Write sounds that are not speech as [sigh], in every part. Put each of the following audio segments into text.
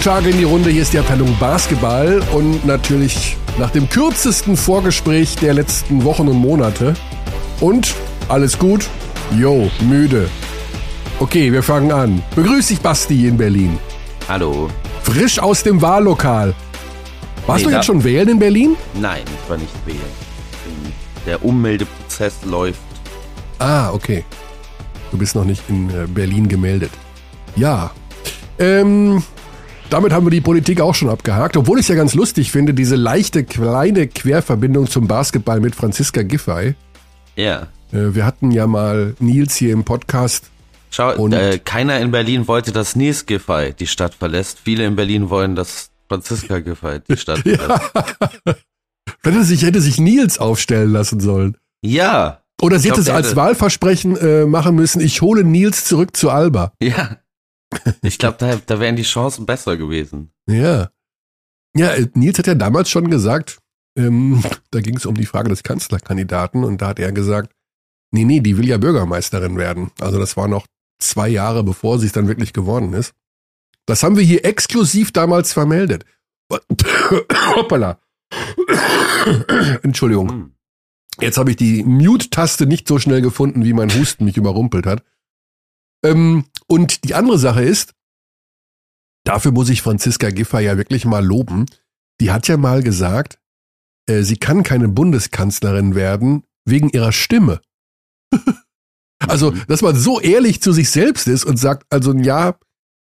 guten Tag in die Runde. Hier ist die Abteilung Basketball und natürlich nach dem kürzesten Vorgespräch der letzten Wochen und Monate. Und alles gut? Jo, müde. Okay, wir fangen an. Begrüß dich, Basti in Berlin. Hallo. Frisch aus dem Wahllokal. Warst Nee, du jetzt schon wählen in Berlin? Nein, ich war nicht wählen. Der Ummeldeprozess läuft. Ah, okay. Du bist noch nicht in äh, Berlin gemeldet. Ja. Ähm, damit haben wir die Politik auch schon abgehakt, obwohl ich es ja ganz lustig finde, diese leichte kleine Querverbindung zum Basketball mit Franziska Giffey. Ja. Äh, wir hatten ja mal Nils hier im Podcast. Schau, Und- äh, keiner in Berlin wollte, dass Nils Giffey die Stadt verlässt. Viele in Berlin wollen, dass Franziska Giffey die Stadt [laughs] verlässt. [laughs] Hätte sich, hätte sich Nils aufstellen lassen sollen. Ja. Oder sie Ich hätte es glaub, als Wahlversprechen äh, machen müssen, ich hole Nils zurück zu Alba. Ja. Ich glaube, da, da wären die Chancen besser gewesen. Ja. Ja, äh, Nils hat ja damals schon gesagt, ähm, da ging es um die Frage des Kanzlerkandidaten und da hat er gesagt, nee, nee, die will ja Bürgermeisterin werden. Also das war noch zwei Jahre, bevor sie es dann wirklich geworden ist. Das haben wir hier exklusiv damals vermeldet. [coughs] Hoppala. [coughs] Entschuldigung. Hm. Jetzt habe ich die Mute-Taste nicht so schnell gefunden, wie mein Husten mich überrumpelt hat. Ähm, und die andere Sache ist, dafür muss ich Franziska Giffey ja wirklich mal loben. Die hat ja mal gesagt, äh, sie kann keine Bundeskanzlerin werden wegen ihrer Stimme. [laughs] also, Mhm. dass man so ehrlich zu sich selbst ist und sagt, also ja,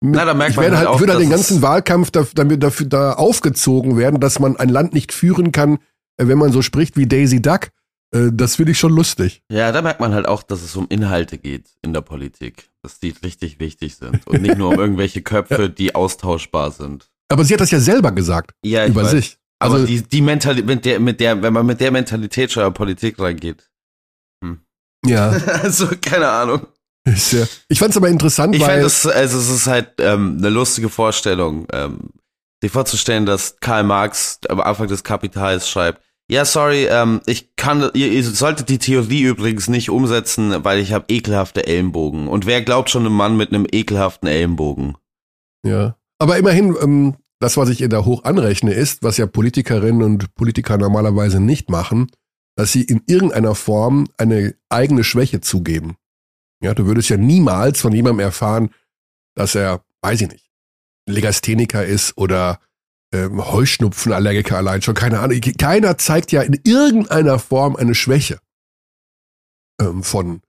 Na, da merkt ich werde halt halt, auch, würde halt den ganzen Wahlkampf da, damit dafür da aufgezogen werden, dass man ein Land nicht führen kann, äh, wenn man so spricht wie Daisy Duck. Äh, Das finde ich schon lustig. Ja, da merkt man halt auch, dass es um Inhalte geht in der Politik. Dass die richtig wichtig sind. Und nicht nur um [laughs] irgendwelche Köpfe, die austauschbar sind. Aber sie hat das ja selber gesagt Ja, ich über weiß. sich. Aber Also die, die Mentalität, mit der, mit der, wenn man mit der Mentalität schon in Politik reingeht. ja, [laughs] Also, keine Ahnung. ja. Ich fand es aber interessant, Ich weil fand es, also es ist halt ähm, eine lustige Vorstellung, ähm, sich vorzustellen, dass Karl Marx am Anfang des Kapitals schreibt, ja, sorry, ähm, ich kann, ihr, ihr solltet die Theorie übrigens nicht umsetzen, weil ich habe ekelhafte Ellenbogen. Und wer glaubt schon einem Mann mit einem ekelhaften Ellenbogen? Ja. Aber immerhin, ähm, das, was ich ihr da hoch anrechne, ist, was ja Politikerinnen und Politiker normalerweise nicht machen, dass sie in irgendeiner Form eine eigene Schwäche zugeben. Ja, du würdest ja niemals von jemandem erfahren, dass er, weiß ich nicht, Legastheniker ist oder ähm, Heuschnupfenallergiker allein schon, keine Ahnung. Keiner zeigt ja in irgendeiner Form eine Schwäche ähm, von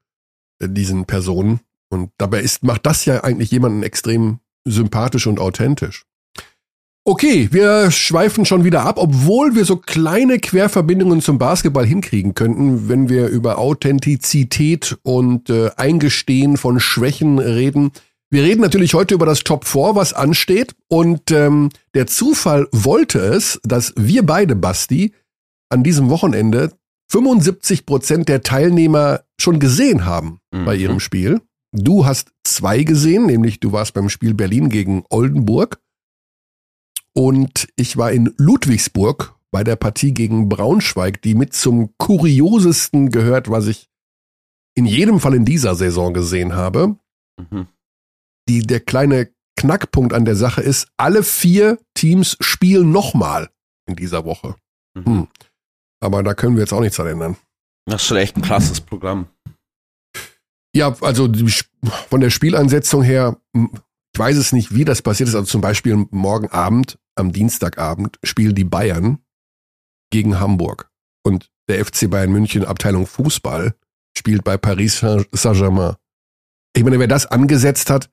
äh, diesen Personen. Und dabei ist, macht das ja eigentlich jemanden extrem sympathisch und authentisch. Okay, wir schweifen schon wieder ab, obwohl wir so kleine Querverbindungen zum Basketball hinkriegen könnten, wenn wir über Authentizität und äh, Eingestehen von Schwächen reden. Wir reden natürlich heute über das Top 4, was ansteht. Und ähm, der Zufall wollte es, dass wir beide, Basti, an diesem Wochenende 75 Prozent der Teilnehmer schon gesehen haben bei Mhm. ihrem Spiel. Du hast zwei gesehen, nämlich du warst beim Spiel Berlin gegen Oldenburg. Und ich war in Ludwigsburg bei der Partie gegen Braunschweig, die mit zum kuriosesten gehört, was ich in jedem Fall in dieser Saison gesehen habe. Mhm. Die, der kleine Knackpunkt an der Sache ist, alle vier Teams spielen nochmal in dieser Woche. Mhm. Hm. Aber da können wir jetzt auch nichts dran ändern. Das ist schon echt ein krasses Programm. Ja, also von der Spielansetzung her, m, ich weiß es nicht, wie das passiert ist. Also zum Beispiel morgen Abend, am Dienstagabend, spielen die Bayern gegen Hamburg. Und der FC Bayern München, Abteilung Fußball, spielt bei Paris Saint-Germain. Ich meine, wer das angesetzt hat,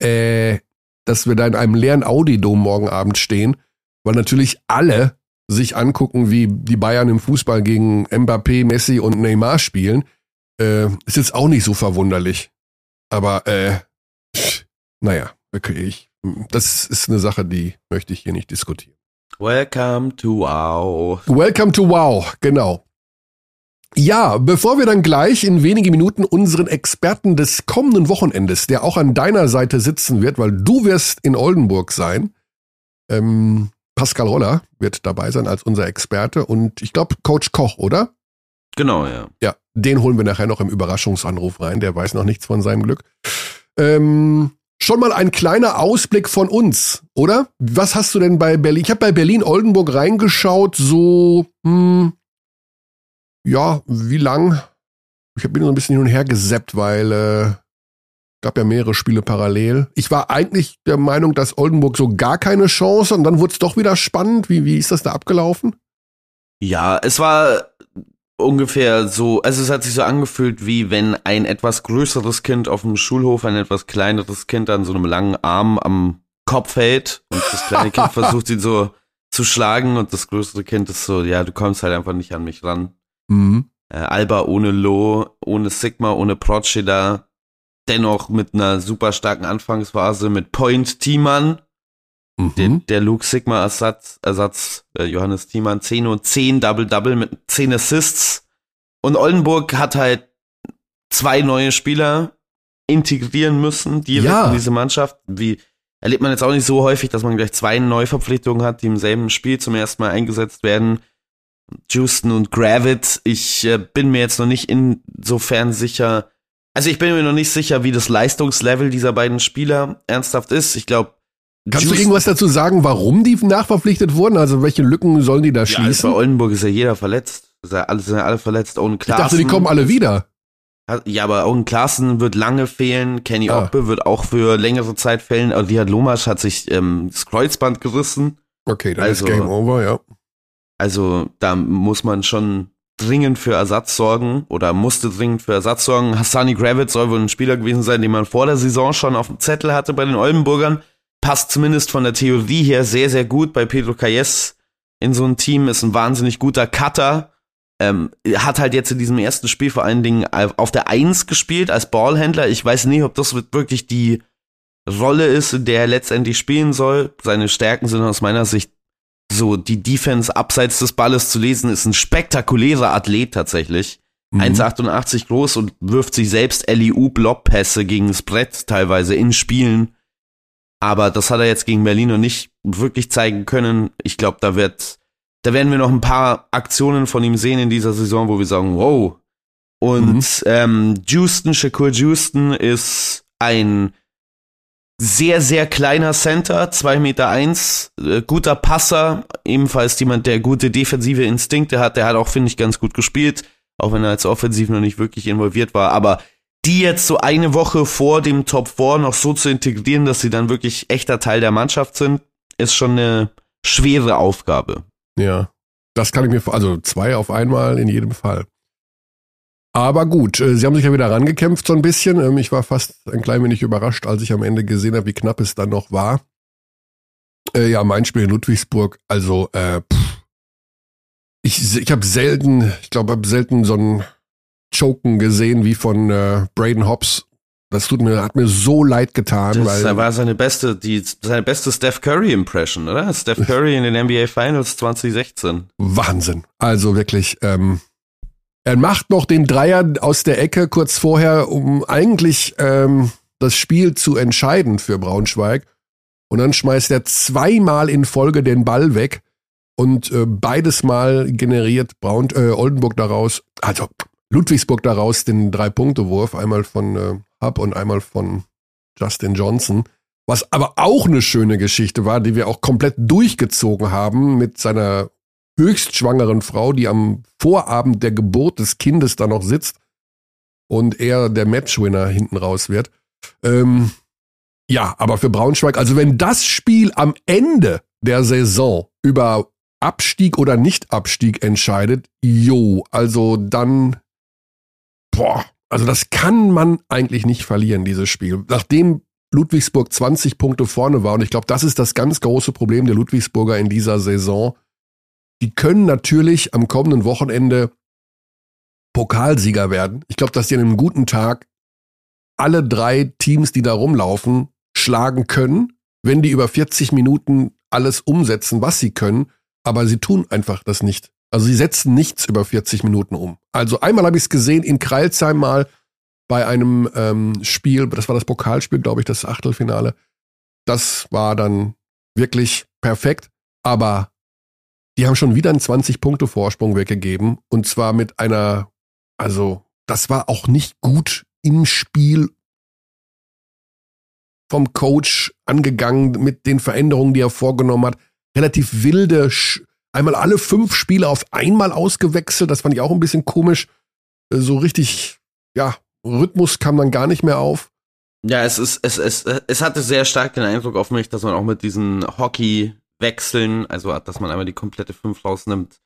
äh, dass wir da in einem leeren Audi-Dom morgen Abend stehen, weil natürlich alle sich angucken, wie die Bayern im Fußball gegen Mbappé, Messi und Neymar spielen, äh, ist jetzt auch nicht so verwunderlich. Aber äh, naja, okay, ich, das ist eine Sache, die möchte ich hier nicht diskutieren. Welcome to Wow. Welcome to Wow, genau. Ja, bevor wir dann gleich in wenige Minuten unseren Experten des kommenden Wochenendes, der auch an deiner Seite sitzen wird, weil du wirst in Oldenburg sein, ähm, Pascal Roller wird dabei sein als unser Experte und ich glaube Coach Koch, oder? Genau, ja. Ja, den holen wir nachher noch im Überraschungsanruf rein, der weiß noch nichts von seinem Glück. Ähm, schon mal ein kleiner Ausblick von uns, oder? Was hast du denn bei Berlin? Ich habe bei Berlin-Oldenburg reingeschaut, so, hm, ja, wie lang? Ich bin so ein bisschen hin und her geseppt, weil äh, gab ja mehrere Spiele parallel. Ich war eigentlich der Meinung, dass Oldenburg so gar keine Chance und dann wurde es doch wieder spannend. Wie, wie ist das da abgelaufen? Ja, es war ungefähr so, also es hat sich so angefühlt, wie wenn ein etwas größeres Kind auf dem Schulhof ein etwas kleineres Kind an so einem langen Arm am Kopf hält und das kleine Kind [laughs] versucht ihn so zu schlagen und das größere Kind ist so, ja, du kommst halt einfach nicht an mich ran. Mhm. Äh, Alba ohne Lo, ohne Sigma, ohne Procida, dennoch mit einer super starken Anfangsphase mit Point Thiemann, mhm. der, der Luke Sigma Ersatz, Ersatz äh, Johannes Thiemann, 10 und 10 Double-Double mit 10 Assists. Und Oldenburg hat halt zwei neue Spieler integrieren müssen, direkt ja. in diese Mannschaft. Wie erlebt man jetzt auch nicht so häufig, dass man gleich zwei Neuverpflichtungen hat, die im selben Spiel zum ersten Mal eingesetzt werden. Houston und Gravit. Ich äh, bin mir jetzt noch nicht insofern sicher, also ich bin mir noch nicht sicher, wie das Leistungslevel dieser beiden Spieler ernsthaft ist. Ich glaube, Kannst Just du irgendwas dazu sagen, warum die nachverpflichtet wurden? Also welche Lücken sollen die da schließen? Ja, also bei Oldenburg ist ja jeder verletzt. Ist ja alle, sind ja alle verletzt. Owen Klaassen. Ich dachte, die kommen alle wieder. Ja, aber Owen Klaassen wird lange fehlen. Kenny ah. Oppe wird auch für längere Zeit fehlen. Also Lihat Lomasch hat sich ähm, das Kreuzband gerissen. Okay, dann also, ist Game Over, ja. Also da muss man schon dringend für Ersatz sorgen oder musste dringend für Ersatz sorgen. Hassani Gravitz soll wohl ein Spieler gewesen sein, den man vor der Saison schon auf dem Zettel hatte bei den Oldenburgern. Passt zumindest von der Theorie her sehr, sehr gut bei Pedro Calles in so ein Team, ist ein wahnsinnig guter Cutter. Ähm, hat halt jetzt in diesem ersten Spiel vor allen Dingen auf der Eins gespielt als Ballhändler. Ich weiß nicht, ob das wirklich die Rolle ist, in der er letztendlich spielen soll. Seine Stärken sind aus meiner Sicht so die Defense abseits des Balles zu lesen, ist ein spektakulärer Athlet tatsächlich. Mhm. 1,88 groß und wirft sich selbst LEU-Blockpässe gegen das Brett teilweise in Spielen. Aber das hat er jetzt gegen Berlin noch nicht wirklich zeigen können. Ich glaube, da wird, da werden wir noch ein paar Aktionen von ihm sehen in dieser Saison, wo wir sagen, wow. Und mhm. ähm, Houston, Shakur Houston ist ein sehr, sehr kleiner Center, zwei Meter, eins, äh, guter Passer, ebenfalls jemand, der gute defensive Instinkte hat, der hat auch, finde ich, ganz gut gespielt, auch wenn er als Offensiv noch nicht wirklich involviert war, aber die jetzt so eine Woche vor dem Top 4 noch so zu integrieren, dass sie dann wirklich echter Teil der Mannschaft sind, ist schon eine schwere Aufgabe. Ja, das kann ich mir, also zwei auf einmal in jedem Fall. Aber gut, äh, sie haben sich ja wieder rangekämpft so ein bisschen. Ähm, ich war fast ein klein wenig überrascht, als ich am Ende gesehen habe, wie knapp es dann noch war. Äh, ja, mein Spiel in Ludwigsburg, also äh, pff. ich, ich habe selten, ich glaube, habe selten so ein Choken gesehen wie von äh, Braden Hobbs. Das tut mir, hat mir so leid getan. Das weil, war seine beste, die, seine beste Steph Curry Impression, oder? Steph Curry in den NBA Finals 2016. Wahnsinn. Also wirklich, ähm, er macht noch den Dreier aus der Ecke kurz vorher, um eigentlich ähm, das Spiel zu entscheiden für Braunschweig. Und dann schmeißt er zweimal in Folge den Ball weg. Und äh, beides Mal generiert Braun, äh, Oldenburg daraus, also Ludwigsburg daraus den Drei-Punkte-Wurf, einmal von äh, Hub und einmal von Justin Johnson. Was aber auch eine schöne Geschichte war, die wir auch komplett durchgezogen haben mit seiner höchstschwangeren Frau, die am Vorabend der Geburt des Kindes da noch sitzt und er der Matchwinner hinten raus wird. Ähm, ja, aber für Braunschweig, also wenn das Spiel am Ende der Saison über Abstieg oder Nicht-Abstieg entscheidet, jo, also dann, boah, also das kann man eigentlich nicht verlieren, dieses Spiel. Nachdem Ludwigsburg 20 Punkte vorne war, und ich glaube, das ist das ganz große Problem der Ludwigsburger in dieser Saison, die können natürlich am kommenden Wochenende Pokalsieger werden. Ich glaube, dass die an einem guten Tag alle drei Teams, die da rumlaufen, schlagen können, wenn die über 40 Minuten alles umsetzen, was sie können, aber sie tun einfach das nicht. Also sie setzen nichts über 40 Minuten um. Also einmal habe ich es gesehen in Kreilsheim mal bei einem ähm, Spiel, das war das Pokalspiel, glaube ich, das Achtelfinale. Das war dann wirklich perfekt, aber die haben schon wieder einen 20-Punkte-Vorsprung weggegeben. Und zwar mit einer, also, das war auch nicht gut im Spiel vom Coach angegangen mit den Veränderungen, die er vorgenommen hat. Relativ wilde, einmal alle fünf Spiele auf einmal ausgewechselt. Das fand ich auch ein bisschen komisch. Äh, so richtig, ja, Rhythmus kam dann gar nicht mehr auf. Ja, es ist, es, es, es hatte sehr stark den Eindruck auf mich, dass man auch mit diesen Hockey-Wechseln, also dass man einmal die komplette fünf rausnimmt,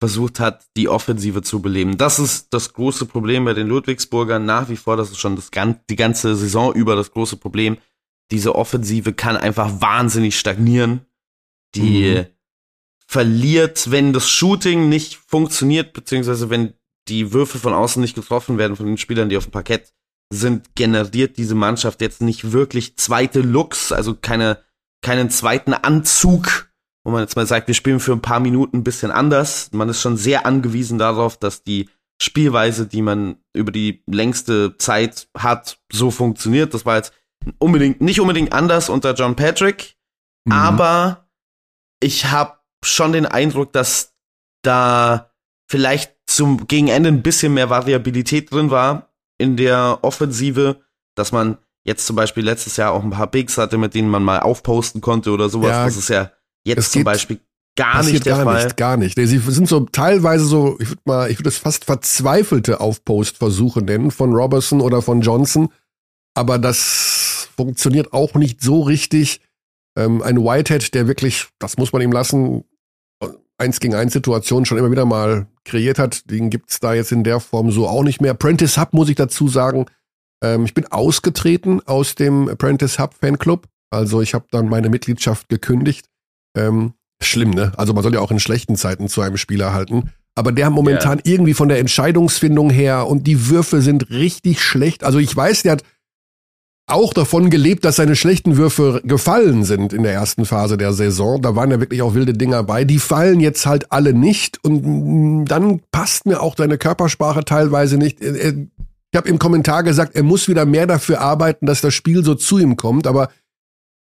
versucht hat, die Offensive zu beleben. Das ist das große Problem bei den Ludwigsburgern nach wie vor. Das ist schon das, die ganze Saison über das große Problem. Diese Offensive kann einfach wahnsinnig stagnieren. Die mhm. verliert, wenn das Shooting nicht funktioniert, beziehungsweise wenn die Würfe von außen nicht getroffen werden von den Spielern, die auf dem Parkett sind, generiert diese Mannschaft jetzt nicht wirklich zweite Looks, also keine, keinen zweiten Anzug wo man jetzt mal sagt, wir spielen für ein paar Minuten ein bisschen anders. Man ist schon sehr angewiesen darauf, dass die Spielweise, die man über die längste Zeit hat, so funktioniert. Das war jetzt unbedingt, nicht unbedingt anders unter John Patrick, mhm. aber ich habe schon den Eindruck, dass da vielleicht zum Gegenende ein bisschen mehr Variabilität drin war in der Offensive, dass man jetzt zum Beispiel letztes Jahr auch ein paar Bigs hatte, mit denen man mal aufposten konnte oder sowas. Ja, das ist ja Jetzt zum Beispiel gar nicht der gar Fall. Nicht, gar nicht. Sie sind so teilweise so, ich würde mal, ich würde es fast verzweifelte Aufpostversuche nennen von Robertson oder von Johnson. Aber das funktioniert auch nicht so richtig. Ähm, ein Whitehead, der wirklich, das muss man ihm lassen, eins gegen eins Situation schon immer wieder mal kreiert hat, den gibt's da jetzt in der Form so auch nicht mehr. Prentice Hub muss ich dazu sagen, ähm, ich bin ausgetreten aus dem Apprentice Hub Fanclub. Also ich habe dann meine Mitgliedschaft gekündigt ähm, schlimm, ne? Also man soll ja auch in schlechten Zeiten zu einem Spieler halten. Aber der momentan yeah. irgendwie von der Entscheidungsfindung her und die Würfe sind richtig schlecht. Also ich weiß, der hat auch davon gelebt, dass seine schlechten Würfe gefallen sind in der ersten Phase der Saison. Da waren ja wirklich auch wilde Dinger bei. Die fallen jetzt halt alle nicht und mm, dann passt mir auch seine Körpersprache teilweise nicht. Ich habe im Kommentar gesagt, er muss wieder mehr dafür arbeiten, dass das Spiel so zu ihm kommt, aber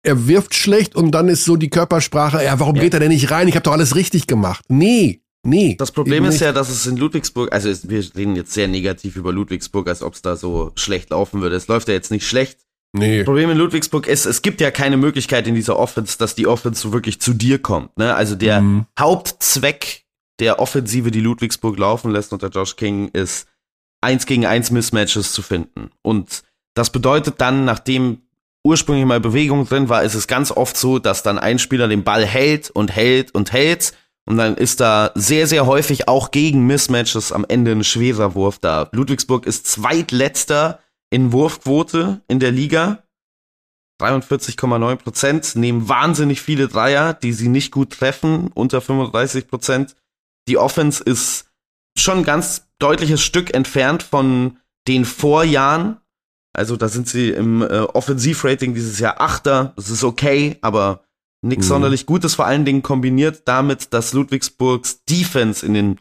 er wirft schlecht und dann ist so die Körpersprache, ja, warum ja. geht er denn nicht rein? Ich habe doch alles richtig gemacht. Nee, nee. Das Problem ist ja, dass es in Ludwigsburg, also wir reden jetzt sehr negativ über Ludwigsburg, als ob es da so schlecht laufen würde. Es läuft ja jetzt nicht schlecht. Nee. Das Problem in Ludwigsburg ist, es gibt ja keine Möglichkeit in dieser Offense, dass die Offense so wirklich zu dir kommt. Ne? Also der mhm. Hauptzweck der Offensive, die Ludwigsburg laufen lässt unter Josh King, ist eins gegen eins Mismatches zu finden. Und das bedeutet dann, nachdem ursprünglich mal Bewegung drin war, ist es ganz oft so, dass dann ein Spieler den Ball hält und hält und hält. Und dann ist da sehr, sehr häufig auch gegen Mismatches am Ende ein schwerer Wurf da. Ludwigsburg ist zweitletzter in Wurfquote in der Liga. 43,9 Prozent, nehmen wahnsinnig viele Dreier, die sie nicht gut treffen, unter 35 Prozent. Die Offense ist schon ein ganz deutliches Stück entfernt von den Vorjahren, also da sind sie im äh, Offensivrating dieses Jahr Achter. Das ist okay, aber nichts mhm. sonderlich Gutes. Vor allen Dingen kombiniert damit, dass Ludwigsburgs Defense in den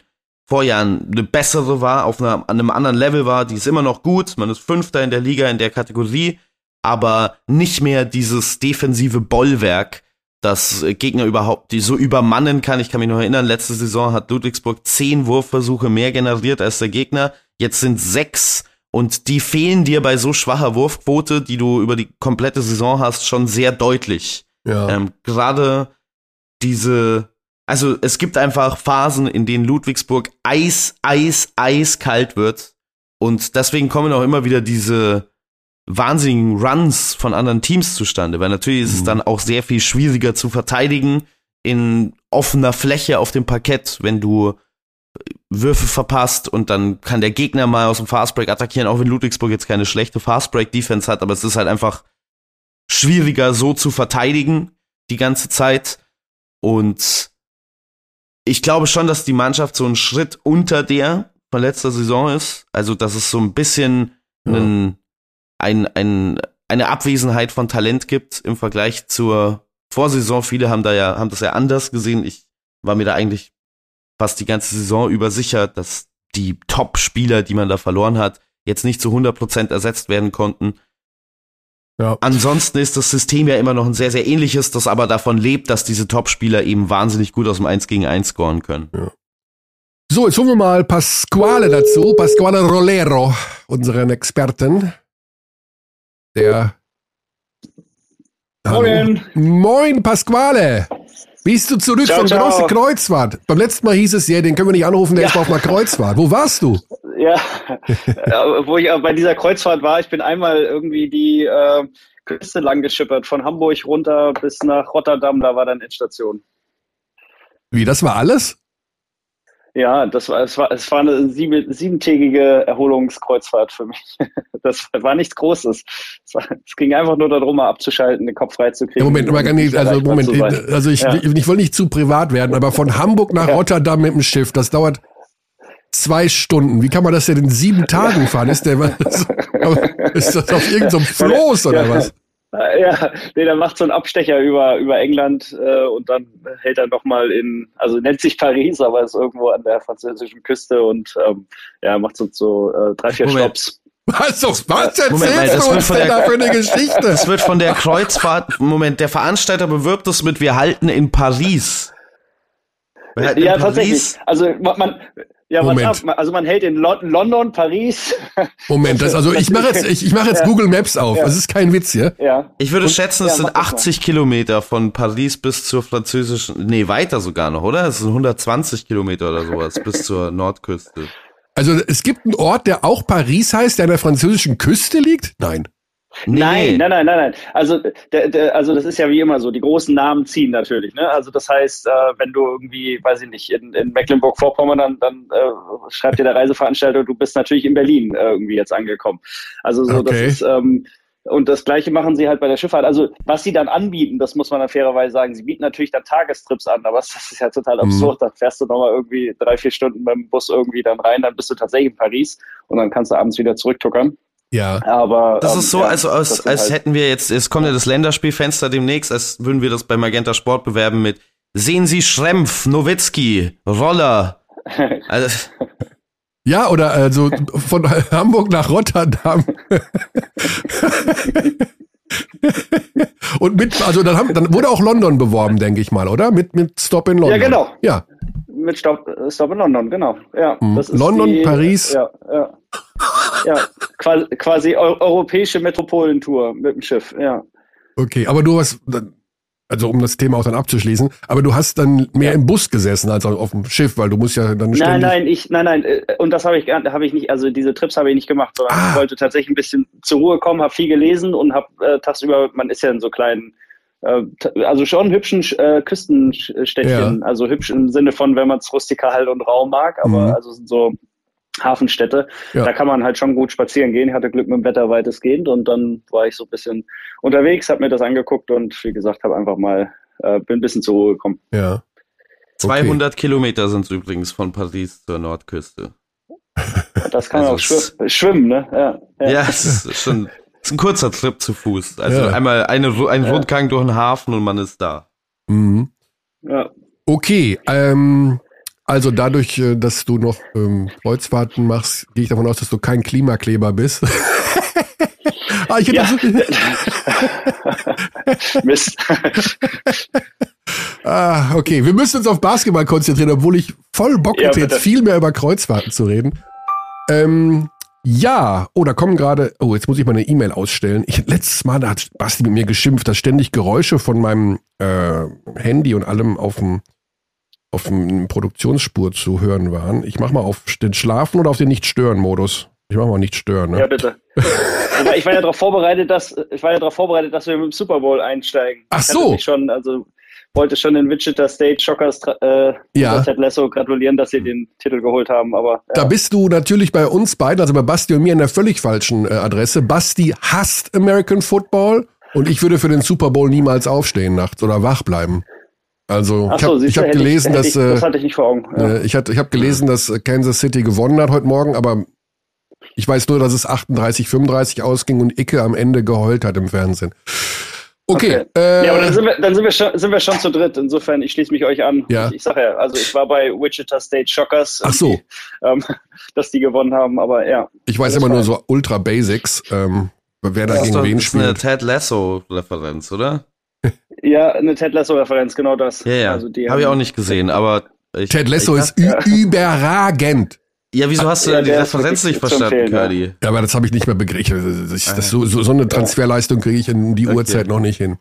Vorjahren eine bessere war, auf einer, an einem anderen Level war. Die ist immer noch gut. Man ist Fünfter in der Liga in der Kategorie, aber nicht mehr dieses defensive Bollwerk, das Gegner überhaupt die so übermannen kann. Ich kann mich noch erinnern, letzte Saison hat Ludwigsburg zehn Wurfversuche mehr generiert als der Gegner. Jetzt sind sechs und die fehlen dir bei so schwacher Wurfquote, die du über die komplette Saison hast, schon sehr deutlich. Ja. Ähm, Gerade diese, also es gibt einfach Phasen, in denen Ludwigsburg eis, eis, eis kalt wird. Und deswegen kommen auch immer wieder diese wahnsinnigen Runs von anderen Teams zustande, weil natürlich ist es mhm. dann auch sehr viel schwieriger zu verteidigen in offener Fläche auf dem Parkett, wenn du Würfe verpasst und dann kann der Gegner mal aus dem Fastbreak attackieren, auch wenn Ludwigsburg jetzt keine schlechte Fastbreak-Defense hat, aber es ist halt einfach schwieriger so zu verteidigen die ganze Zeit. Und ich glaube schon, dass die Mannschaft so einen Schritt unter der von letzter Saison ist. Also, dass es so ein bisschen ja. einen, ein, ein, eine Abwesenheit von Talent gibt im Vergleich zur Vorsaison. Viele haben da ja, haben das ja anders gesehen. Ich war mir da eigentlich fast die ganze Saison über sicher, dass die Top-Spieler, die man da verloren hat, jetzt nicht zu 100% ersetzt werden konnten. Ja. Ansonsten ist das System ja immer noch ein sehr, sehr ähnliches, das aber davon lebt, dass diese Top-Spieler eben wahnsinnig gut aus dem 1 gegen 1 scoren können. Ja. So, jetzt holen wir mal Pasquale dazu, Pasquale Rolero, unseren Experten, der Moin. Moin, Pasquale. Bist du zurück Ciao, von ciao. große Kreuzfahrt? Beim letzten Mal hieß es ja, den können wir nicht anrufen, der Ja. ist auf einer Kreuzfahrt. Wo warst du? [laughs] Ja, wo ich auch bei dieser Kreuzfahrt war, ich bin einmal irgendwie die äh, Küste lang geschippert, von Hamburg runter bis nach Rotterdam, da war dann Endstation. Wie, das war alles? Ja, das war, es war, es war eine sieben, siebentägige Erholungskreuzfahrt für mich. [laughs] Das war nichts Großes. Es, war, es ging einfach nur darum, mal abzuschalten, den Kopf freizukriegen. Ja, Moment, aber gar nicht, also Moment, also ich, Ja. ich, ich will nicht zu privat werden, aber von Hamburg nach Ja. Rotterdam mit dem Schiff, das dauert zwei Stunden. Wie kann man das denn in sieben Tagen fahren? Ist, der, [laughs] ist das auf irgendeinem Floß oder was? Äh, Ja, nee, der macht so einen Abstecher über, über England äh, und dann hält er nochmal in, also nennt sich Paris, aber ist irgendwo an der französischen Küste und ähm, ja, macht so, so äh, drei, vier Moment. Stops. Was, doch, was erzählst Moment mal, das du wird uns von denn der- da für eine Geschichte? Das wird von der Kreuzfahrt, Moment, der Veranstalter bewirbt es mit, wir halten in Paris. Wir halten Ja, in tatsächlich. Also man ja, was Moment. ab, man- also man hält in Lon London, Paris. [laughs] Moment, das, also ich mache jetzt, ich, ich mache jetzt Ja. Google Maps auf. Ja. Das ist kein Witz hier. ja. Ich würde schätzen, es ja, sind mach das mal. 80 Kilometer von Paris bis zur französischen, nee, weiter sogar noch, oder? Es sind 120 Kilometer oder sowas [laughs] bis zur Nordküste. Also es gibt einen Ort, der auch Paris heißt, der an der französischen Küste liegt? Nein. Nee. Nein, nein, nein, nein, nein. Also, der, der, also das ist ja wie immer so. Die großen Namen ziehen natürlich. Ne? Also das heißt, äh, wenn du irgendwie, weiß ich nicht, in, in Mecklenburg-Vorpommern, dann, dann äh, schreibt dir der Reiseveranstalter, du bist natürlich in Berlin äh, irgendwie jetzt angekommen. Also so, Okay. das ist ähm, und das gleiche machen sie halt bei der Schifffahrt. Also was sie dann anbieten, das muss man dann fairerweise sagen. Sie bieten natürlich dann Tagestrips an, aber das ist ja total Mhm. absurd. Dann fährst du nochmal irgendwie drei, vier Stunden beim Bus irgendwie dann rein, dann bist du tatsächlich in Paris und dann kannst du abends wieder zurücktuckern. Ja. Aber Das ähm, ist so, ja, also als, sind als halt- hätten wir jetzt, es kommt ja das Länderspielfenster demnächst, als würden wir das bei Magenta Sport bewerben mit Sehen Sie Schrempf, Nowitzki, Roller. [laughs] Also, Ja, oder also von [laughs] Hamburg nach Rotterdam. Und mit, also dann, haben, dann wurde auch London beworben, denke ich mal, oder? Mit, mit Stop in London. Ja, genau. Ja, Mit Stop, äh, Stop in London, genau. Ja, Mhm. London, die, Paris. Ja, ja. ja quasi, quasi eu europäische Metropolentour mit dem Schiff, ja. okay. Aber du hast, also um das Thema auch dann abzuschließen, aber du hast dann mehr Ja. im Bus gesessen als auf dem Schiff, weil du musst ja dann Nein, nein, ich, nein, nein, äh, und das habe ich, habe ich nicht, also diese Trips habe ich nicht gemacht, sondern Ah. ich wollte tatsächlich ein bisschen zur Ruhe kommen, habe viel gelesen und habe äh, tagsüber, man ist ja in so kleinen, also schon hübschen äh, Küstenstädtchen, also hübsch im Sinne von, wenn man es rustikal und Raum mag, aber Mhm. also sind so Hafenstädte, Ja. da kann man halt schon gut spazieren gehen. Ich hatte Glück mit dem Wetter weitestgehend und dann war ich so ein bisschen unterwegs, habe mir das angeguckt und wie gesagt, habe einfach mal, äh, bin ein bisschen zur Ruhe gekommen. Ja. 200 Kilometer sind es übrigens von Paris zur Nordküste. Das kann Also auch schwimmen, schwimmen, ne? Ja, Ja, es ist schon ist ein kurzer Trip zu Fuß. Also Ja. einmal eine, ein Ja. Rundgang durch den Hafen und man ist da. Mhm. ja. Okay, ähm, also dadurch, äh, dass du noch ähm, Kreuzfahrten machst, gehe ich davon aus, dass du kein Klimakleber bist. [laughs] ah, ich hätte Ja. so, [laughs] Mist. [laughs] ah, okay, wir müssen uns auf Basketball konzentrieren, obwohl ich voll Bock Ja, hätte, jetzt bitte. viel mehr über Kreuzfahrten zu reden. Ähm, ja, oh, da kommen gerade, oh, jetzt muss ich mal eine E-Mail ausstellen. Ich, letztes Mal, hat Basti mit mir geschimpft, dass ständig Geräusche von meinem äh, Handy und allem auf dem auf dem Produktionsspur zu hören waren. Ich mach mal auf den Schlafen oder auf den Nicht-Stören-Modus. Ich mach mal nicht stören, ne? Ja, bitte. Ich war ja darauf vorbereitet, dass ich war ja darauf vorbereitet, dass wir mit dem Super Bowl einsteigen. Ach Ich so. mich schon, also wollte schon den Wichita State Shockers äh, Ja. Ted Lasso gratulieren, dass sie den Titel geholt haben. Aber Da ja. bist du natürlich bei uns beiden, also bei Basti und mir, an der völlig falschen äh, Adresse. Basti hasst American Football und ich würde für den Super Bowl niemals aufstehen nachts oder wach bleiben. Also Ach ich so, habe ich hab gelesen, hätte dass ich, das äh, hatte ich nicht vor Augen. Ja. äh, ich, hatte, ich habe gelesen, dass Kansas City gewonnen hat heute Morgen, aber ich weiß nur, dass es 38, 35 ausging und Icke am Ende geheult hat im Fernsehen. Okay, Okay. Äh, ja, aber dann sind wir, dann sind wir schon, sind wir schon zu dritt. Insofern, ich schließe mich euch an. Ja. Ich, ich sage ja, also ich war bei Wichita State Shockers, ach so, ähm, [laughs] dass die gewonnen haben, aber ja. ich weiß immer war- nur so Ultra Basics, ähm, wer da gegen doch wen das ist eine spielt. Ted Lasso-Referenz, oder? [laughs] Ja, eine Ted Lasso-Referenz, genau das. Ja, ja. Also die Habe ich auch nicht gesehen, aber ich, Ted Lasso ich, ist ü- überragend. Ja, wieso hast du Ja, die Referenz nicht verstanden, empfehlen, ja. Curdy? Ja, aber das habe ich nicht mehr begriffen. Das, das, so, so, so eine Transferleistung kriege ich in die Okay. Uhrzeit noch nicht hin.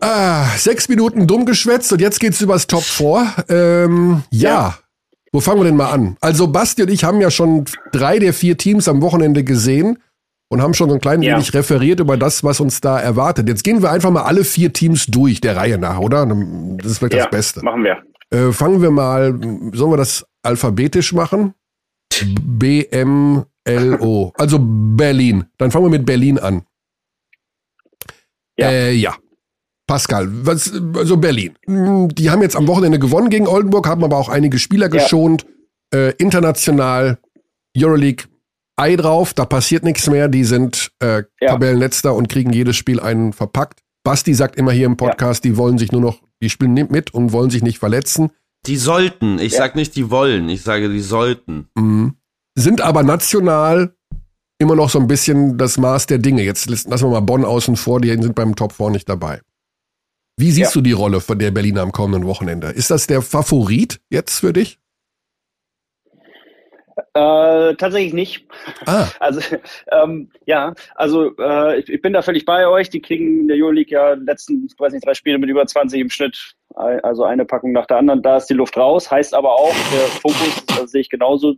Ah, sechs Minuten dumm geschwätzt und jetzt geht's übers Top 4. Ähm, ja. ja. Wo fangen wir denn mal an? Also Basti und ich haben ja schon drei der vier Teams am Wochenende gesehen und haben schon so ein klein ja. wenig referiert über das, was uns da erwartet. Jetzt gehen wir einfach mal alle vier Teams durch, der Reihe nach, oder? Das ist vielleicht ja, das Beste. Machen wir. Äh, fangen wir mal, sollen wir das alphabetisch machen? B, M, L, O. Also Berlin. Dann fangen wir mit Berlin an. Ja. Äh, ja. Pascal, was, also Berlin. Die haben jetzt am Wochenende gewonnen gegen Oldenburg, haben aber auch einige Spieler geschont. Ja. Äh, international, Euroleague, Ei drauf, da passiert nichts mehr. Die sind äh, ja. Tabellenletzter und kriegen jedes Spiel einen verpackt. Basti sagt immer hier im Podcast, ja. die wollen sich nur noch, die spielen mit und wollen sich nicht verletzen. Die sollten. Ich ja. sag nicht, die wollen. Ich sage, die sollten. Mhm. Sind aber national immer noch so ein bisschen das Maß der Dinge. Jetzt lassen wir mal Bonn außen vor, die sind beim Top 4 nicht dabei. Wie siehst ja. du die Rolle von der Berliner am kommenden Wochenende? Ist das der Favorit jetzt für dich? Äh, tatsächlich nicht. Ah. [laughs] Also ähm, ja, also äh, ich, ich, bin da völlig bei euch. Die kriegen in der Euroleague ja letzten, weiß nicht, drei Spiele mit über 20 im Schnitt, also eine Packung nach der anderen. Da ist die Luft raus. Heißt aber auch, der Fokus, das sehe ich genauso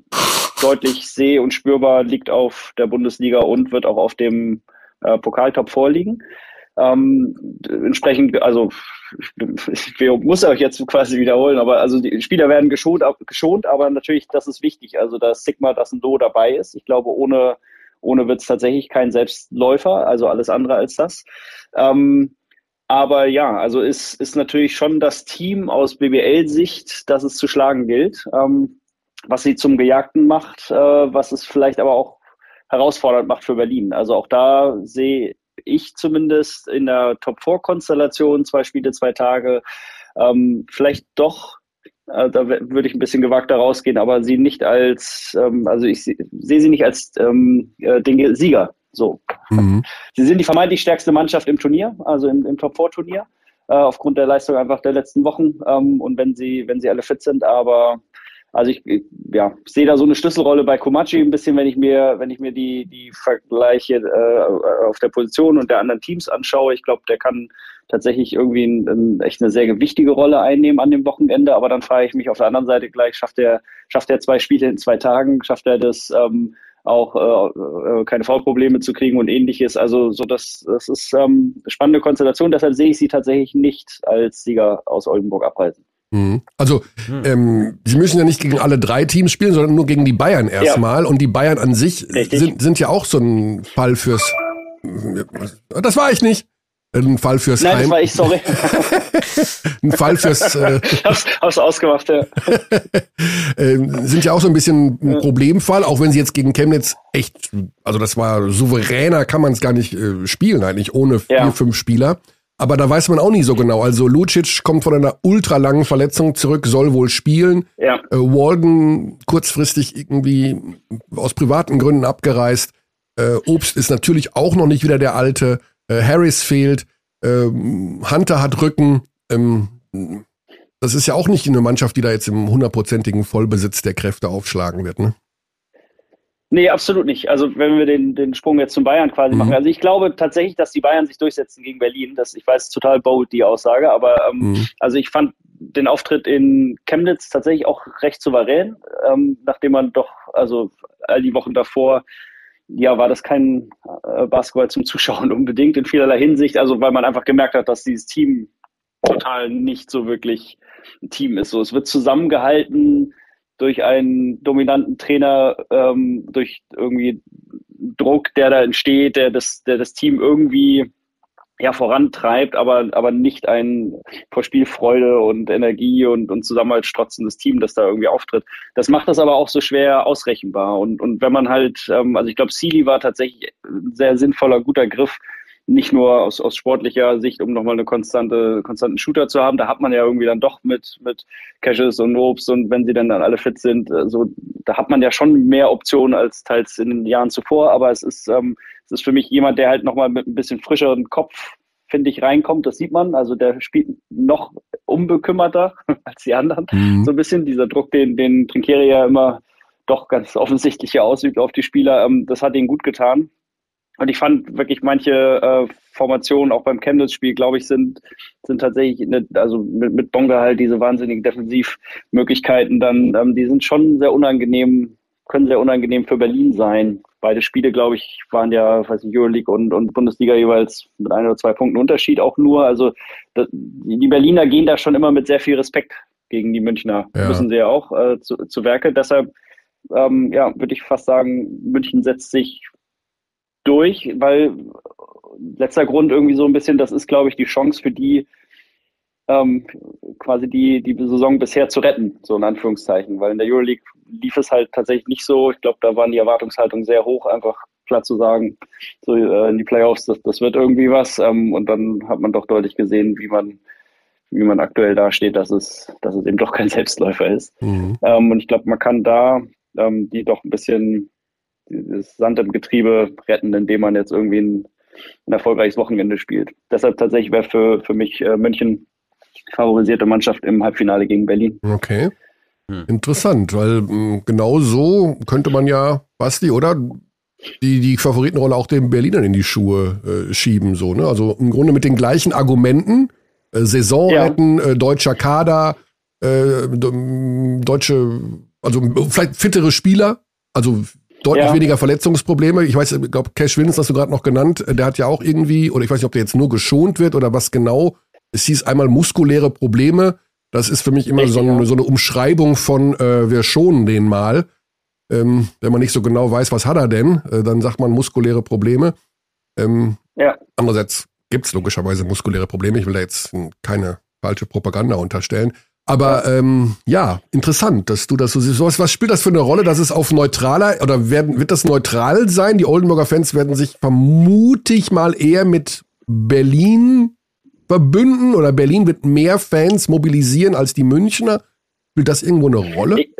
deutlich seh- und spürbar, liegt auf der Bundesliga und wird auch auf dem äh, Pokaltop vorliegen. Ähm, entsprechend, also ich [laughs] muss euch jetzt quasi wiederholen, aber also die Spieler werden geschont, geschont, aber natürlich, das ist wichtig. Also dass Sigma, dass ein Do dabei ist. Ich glaube, ohne, ohne wird es tatsächlich kein Selbstläufer, also alles andere als das. Ähm, aber ja, also ist, ist natürlich schon das Team aus BBL-Sicht, das es zu schlagen gilt. Ähm, was sie zum Gejagten macht, äh, was es vielleicht aber auch herausfordernd macht für Berlin. Also auch da sehe ich zumindest in der Top-4-Konstellation, zwei Spiele, zwei Tage, ähm, vielleicht doch, äh, da würde ich ein bisschen gewagter rausgehen, aber sie nicht als, ähm, also ich sehe sie nicht als ähm, äh, den Sieger. So. Mhm. Sie sind die vermeintlich stärkste Mannschaft im Turnier, also im, im Top-4-Turnier, äh, aufgrund der Leistung einfach der letzten Wochen ähm, und wenn sie, wenn sie alle fit sind, aber also ich, ja, sehe da so eine Schlüsselrolle bei Komachi ein bisschen, wenn ich mir, wenn ich mir die, die Vergleiche äh, auf der Position und der anderen Teams anschaue. Ich glaube, der kann tatsächlich irgendwie ein, ein, echt eine sehr wichtige Rolle einnehmen an dem Wochenende. Aber dann frage ich mich auf der anderen Seite gleich, schafft er, schafft er zwei Spiele in zwei Tagen? Schafft er das ähm, auch äh, äh keine Foulprobleme zu kriegen und ähnliches? Also so das, das ist ähm, spannende Konstellation. Deshalb sehe ich sie tatsächlich nicht als Sieger aus Oldenburg abreisen. Mhm. Also, hm. ähm, sie müssen ja nicht gegen alle drei Teams spielen, sondern nur gegen die Bayern erstmal. Ja. Und die Bayern an sich sind, sind ja auch so ein Fall fürs. Das war ich nicht. Ein Fall fürs Nein, Heim. das war ich, sorry. [laughs] ein Fall fürs. Äh, [laughs] hast du ausgemacht, ja. [laughs] äh, sind ja auch so ein bisschen ein Problemfall, auch wenn sie jetzt gegen Chemnitz echt, also das war souveräner, kann man es gar nicht äh, spielen eigentlich, ohne vier, ja. fünf Spieler. Aber da weiß man auch nie so genau. Also Lucic kommt von einer ultralangen Verletzung zurück, soll wohl spielen. Ja. Äh, Walden kurzfristig irgendwie aus privaten Gründen abgereist. Äh, Obst ist natürlich auch noch nicht wieder der alte. Äh, Harris fehlt. Ähm, Hunter hat Rücken. Ähm, das ist ja auch nicht eine Mannschaft, die da jetzt im hundertprozentigen Vollbesitz der Kräfte aufschlagen wird, ne? Nee, absolut nicht. Also wenn wir den, den Sprung jetzt zum Bayern quasi mhm. machen. Also ich glaube tatsächlich, dass die Bayern sich durchsetzen gegen Berlin. Das, ich weiß, total bold die Aussage, aber ähm, mhm. also ich fand den Auftritt in Chemnitz tatsächlich auch recht souverän, ähm, nachdem man doch, also all die Wochen davor, ja, war das kein äh, Basketball zum Zuschauen [laughs] unbedingt in vielerlei Hinsicht. Also weil man einfach gemerkt hat, dass dieses Team total nicht so wirklich ein Team ist. So, es wird zusammengehalten durch einen dominanten Trainer, ähm, durch irgendwie Druck, der da entsteht, der das, der das Team irgendwie ja, vorantreibt, aber, aber nicht ein vor Spielfreude und Energie und, und Zusammenhalt strotzendes Team, das da irgendwie auftritt. Das macht das aber auch so schwer ausrechenbar. Und, und wenn man halt, ähm, also ich glaube, Sealy war tatsächlich ein sehr sinnvoller, guter Griff, nicht nur aus, aus sportlicher Sicht, um nochmal eine konstante, konstanten Shooter zu haben. Da hat man ja irgendwie dann doch mit, mit Caches und Obst und wenn sie dann, dann alle fit sind, äh, so, da hat man ja schon mehr Optionen als teils in den Jahren zuvor. Aber es ist, ähm, es ist für mich jemand, der halt nochmal mit ein bisschen frischeren Kopf, finde ich, reinkommt. Das sieht man. Also der spielt noch unbekümmerter [laughs] als die anderen. Mhm. So ein bisschen dieser Druck, den, den Trinkeri ja immer doch ganz offensichtlich ausübt auf die Spieler. Ähm, das hat ihnen gut getan. Und ich fand wirklich manche äh, Formationen auch beim Chemnitz-Spiel, glaube ich, sind, sind tatsächlich, eine, also mit, mit Bonga halt diese wahnsinnigen Defensivmöglichkeiten dann, ähm, die sind schon sehr unangenehm, können sehr unangenehm für Berlin sein. Beide Spiele, glaube ich, waren ja, weiß nicht, Euroleague und, und Bundesliga jeweils mit ein oder zwei Punkten Unterschied auch nur. Also das, die Berliner gehen da schon immer mit sehr viel Respekt gegen die Münchner. Ja. Müssen sie ja auch äh, zu, zu Werke. Deshalb, ähm, ja, würde ich fast sagen, München setzt sich durch, weil letzter Grund irgendwie so ein bisschen, das ist, glaube ich, die Chance für die, ähm, quasi die, die Saison bisher zu retten, so in Anführungszeichen, weil in der Euroleague lief es halt tatsächlich nicht so. Ich glaube, da waren die Erwartungshaltungen sehr hoch, einfach klar zu sagen, so äh, in die Playoffs, das, das wird irgendwie was. Ähm, und dann hat man doch deutlich gesehen, wie man, wie man aktuell dasteht, dass es, dass es eben doch kein Selbstläufer ist. Mhm. Ähm, und ich glaube, man kann da ähm, die doch ein bisschen dieses Sand im Getriebe retten, indem man jetzt irgendwie ein, ein erfolgreiches Wochenende spielt. Deshalb tatsächlich wäre für, für mich äh, München favorisierte Mannschaft im Halbfinale gegen Berlin. Okay. Hm. Interessant, weil mh, hm, genau so könnte man ja, Basti, oder? Die, die Favoritenrolle auch den Berlinern in die Schuhe äh, schieben, so, ne? Also im Grunde mit den gleichen Argumenten. Äh, Saison ja. retten, äh, deutscher Kader, äh, deutsche, also vielleicht fittere Spieler, also deutlich ja. weniger Verletzungsprobleme. Ich weiß, ich glaube, Cash Wins hast du gerade noch genannt, äh, der hat ja auch irgendwie, oder ich weiß nicht, ob der jetzt nur geschont wird oder was genau. Es hieß einmal muskuläre Probleme. Das ist für mich immer Richtig, so, eine, so, eine Umschreibung von, äh, wir schonen den mal. Ähm, wenn man nicht so genau weiß, was hat er denn, äh, dann sagt man muskuläre Probleme. Ähm, ja. Andererseits gibt's logischerweise muskuläre Probleme. Ich will da jetzt keine falsche Propaganda unterstellen. Aber ähm, ja, interessant, dass du das so siehst. Was, was spielt das für eine Rolle, dass es auf neutraler oder werden, wird das neutral sein? Die Oldenburger Fans werden sich vermutlich mal eher mit Berlin verbünden oder Berlin wird mehr Fans mobilisieren als die Münchner. Spielt das irgendwo eine Rolle? Ich,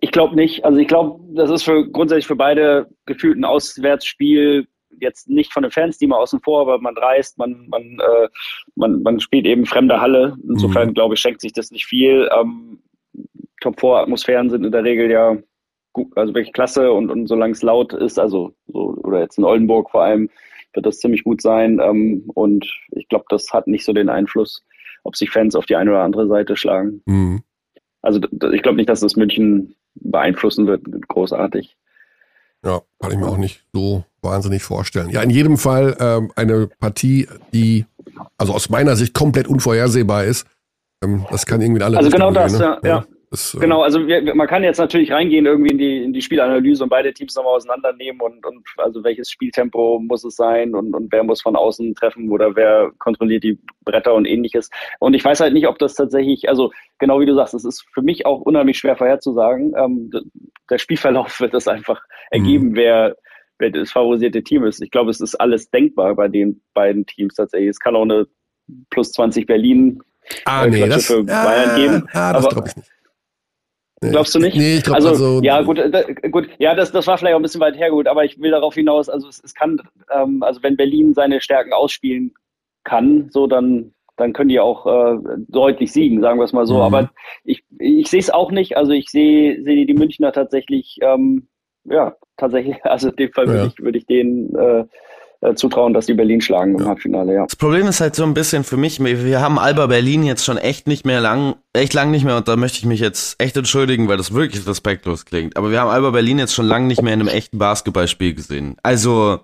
ich glaube nicht. Also ich glaube, das ist für grundsätzlich für beide gefühlt ein Auswärtsspiel jetzt nicht von den Fans, die mal außen vor, aber man reist, man, man, äh, man, man spielt eben fremde Halle. Insofern, mhm. glaube ich, schenkt sich das nicht viel. Ähm, Top-4-Atmosphären sind in der Regel ja gut, also wirklich klasse und, und solange es laut ist, also so, oder jetzt in Oldenburg vor allem, wird das ziemlich gut sein. Ähm, und ich glaube, das hat nicht so den Einfluss, ob sich Fans auf die eine oder andere Seite schlagen. Mhm. Also ich glaube nicht, dass das München beeinflussen wird, großartig. Ja, kann ich mir auch nicht so wahnsinnig vorstellen. Ja, in jedem Fall ähm, eine Partie, die also aus meiner Sicht komplett unvorhersehbar ist. Ähm, das kann irgendwie alle. Also genau das, gehen, ne? ja. ja. Das, äh, genau, also wir, man kann jetzt natürlich reingehen irgendwie in die, in die Spielanalyse und beide Teams nochmal auseinandernehmen und, und also welches Spieltempo muss es sein und, und wer muss von außen treffen oder wer kontrolliert die Bretter und ähnliches. Und ich weiß halt nicht, ob das tatsächlich, also genau wie du sagst, es ist für mich auch unheimlich schwer vorherzusagen. Ähm, der Spielverlauf [laughs] wird das einfach ergeben, mhm. wer, wer das favorisierte Team ist. Ich glaube, es ist alles denkbar bei den beiden Teams tatsächlich. Es kann auch eine plus 20 Berlin ah, nee, das, für Bayern ah, geben. Ah, das glaube ich nicht. Glaubst du nicht? Nee, ich glaube also, also, ja gut, da, gut, ja, das, das war vielleicht auch ein bisschen weit hergeholt, aber ich will darauf hinaus, also es, es kann, ähm, also wenn Berlin seine Stärken ausspielen kann, so dann, dann können die auch äh, deutlich siegen, sagen wir es mal so. Mhm. Aber ich, ich sehe es auch nicht, also ich sehe sehe die Münchner tatsächlich, ähm, ja, tatsächlich, [laughs] also in dem Fall würde ja. ich, würde ich denen äh, äh, zutrauen, dass die Berlin schlagen im Halbfinale, ja. Das Problem ist halt so ein bisschen für mich, wir haben Alba Berlin jetzt schon echt nicht mehr lang, echt lang nicht mehr und da möchte ich mich jetzt echt entschuldigen, weil das wirklich respektlos klingt. Aber wir haben Alba Berlin jetzt schon lange nicht mehr in einem echten Basketballspiel gesehen. Also,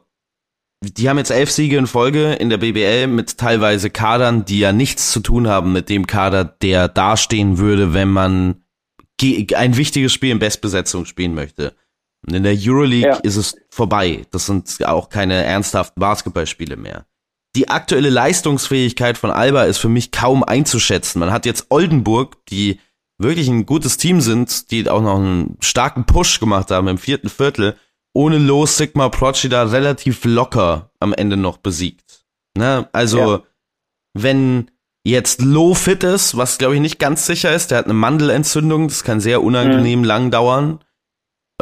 die haben jetzt elf Siege in Folge in der BBL mit teilweise Kadern, die ja nichts zu tun haben mit dem Kader, der dastehen würde, wenn man ein wichtiges Spiel in Bestbesetzung spielen möchte. Und in der Euroleague ja. ist es vorbei. Das sind auch keine ernsthaften Basketballspiele mehr. Die aktuelle Leistungsfähigkeit von Alba ist für mich kaum einzuschätzen. Man hat jetzt Oldenburg, die wirklich ein gutes Team sind, die auch noch einen starken Push gemacht haben im vierten Viertel, ohne Los Sigma Procida relativ locker am Ende noch besiegt. Ne? Also, ja. wenn jetzt Low fit ist, was glaube ich nicht ganz sicher ist, der hat eine Mandelentzündung, das kann sehr unangenehm mhm. lang dauern.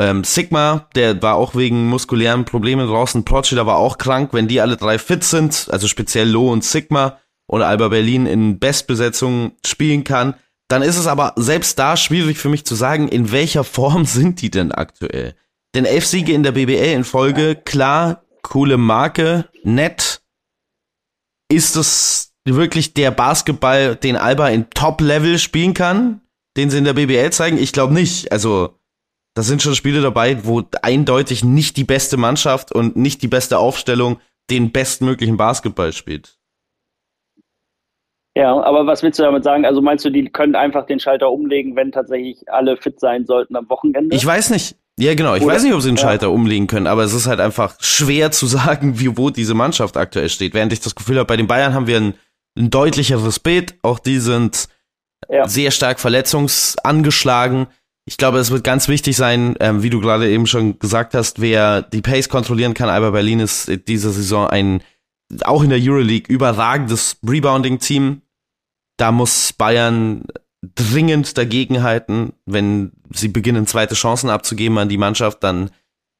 Ähm, Sigma, der war auch wegen muskulären Problemen draußen. Procida war auch krank. Wenn die alle drei fit sind, also speziell Lo und Sigma und Alba Berlin in Bestbesetzung spielen kann, dann ist es aber selbst da schwierig für mich zu sagen, in welcher Form [laughs] sind die denn aktuell? Denn elf Siege in der BBL in Folge, klar, coole Marke, nett. Ist es wirklich der Basketball, den Alba in Top-Level spielen kann, den sie in der BBL zeigen? Ich glaube nicht. Also, da sind schon Spiele dabei, wo eindeutig nicht die beste Mannschaft und nicht die beste Aufstellung den bestmöglichen Basketball spielt. Ja, aber was willst du damit sagen? Also meinst du, die können einfach den Schalter umlegen, wenn tatsächlich alle fit sein sollten am Wochenende? Ich weiß nicht. Ja, genau. Ich Oder? weiß nicht, ob sie den Schalter ja. umlegen können, aber es ist halt einfach schwer zu sagen, wie wo diese Mannschaft aktuell steht. Während ich das Gefühl habe, bei den Bayern haben wir ein, ein deutlicheres Bild. Auch die sind ja. sehr stark verletzungsangeschlagen. Ich glaube, es wird ganz wichtig sein, ähm, wie du gerade eben schon gesagt hast, wer die Pace kontrollieren kann. Alba Berlin ist in dieser Saison ein auch in der Euroleague überragendes Rebounding-Team. Da muss Bayern dringend dagegenhalten. Wenn sie beginnen, zweite Chancen abzugeben an die Mannschaft, dann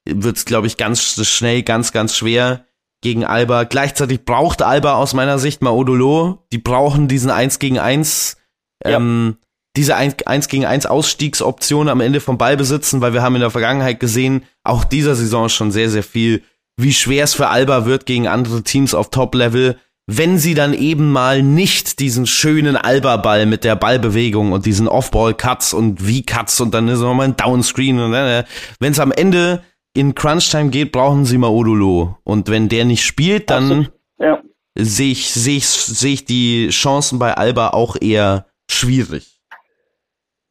wird es, glaube ich, ganz schnell, ganz, ganz schwer gegen Alba. Gleichzeitig braucht Alba aus meiner Sicht Maodolo. Die brauchen diesen 1 gegen 1, ja. ähm, diese 1 gegen 1 Ausstiegsoption am Ende vom Ball besitzen, weil wir haben in der Vergangenheit gesehen, auch dieser Saison schon sehr, sehr viel wie schwer es für Alba wird gegen andere Teams auf Top-Level, wenn sie dann eben mal nicht diesen schönen Alba-Ball mit der Ballbewegung und diesen Off-Ball-Cuts und V-Cuts und dann ist nochmal ein Downscreen und äh, wenn es am Ende in Crunch-Time geht, brauchen sie mal Odulo. Und wenn der nicht spielt, dann ja. sehe ich, sehe ich, sehe ich die Chancen bei Alba auch eher schwierig.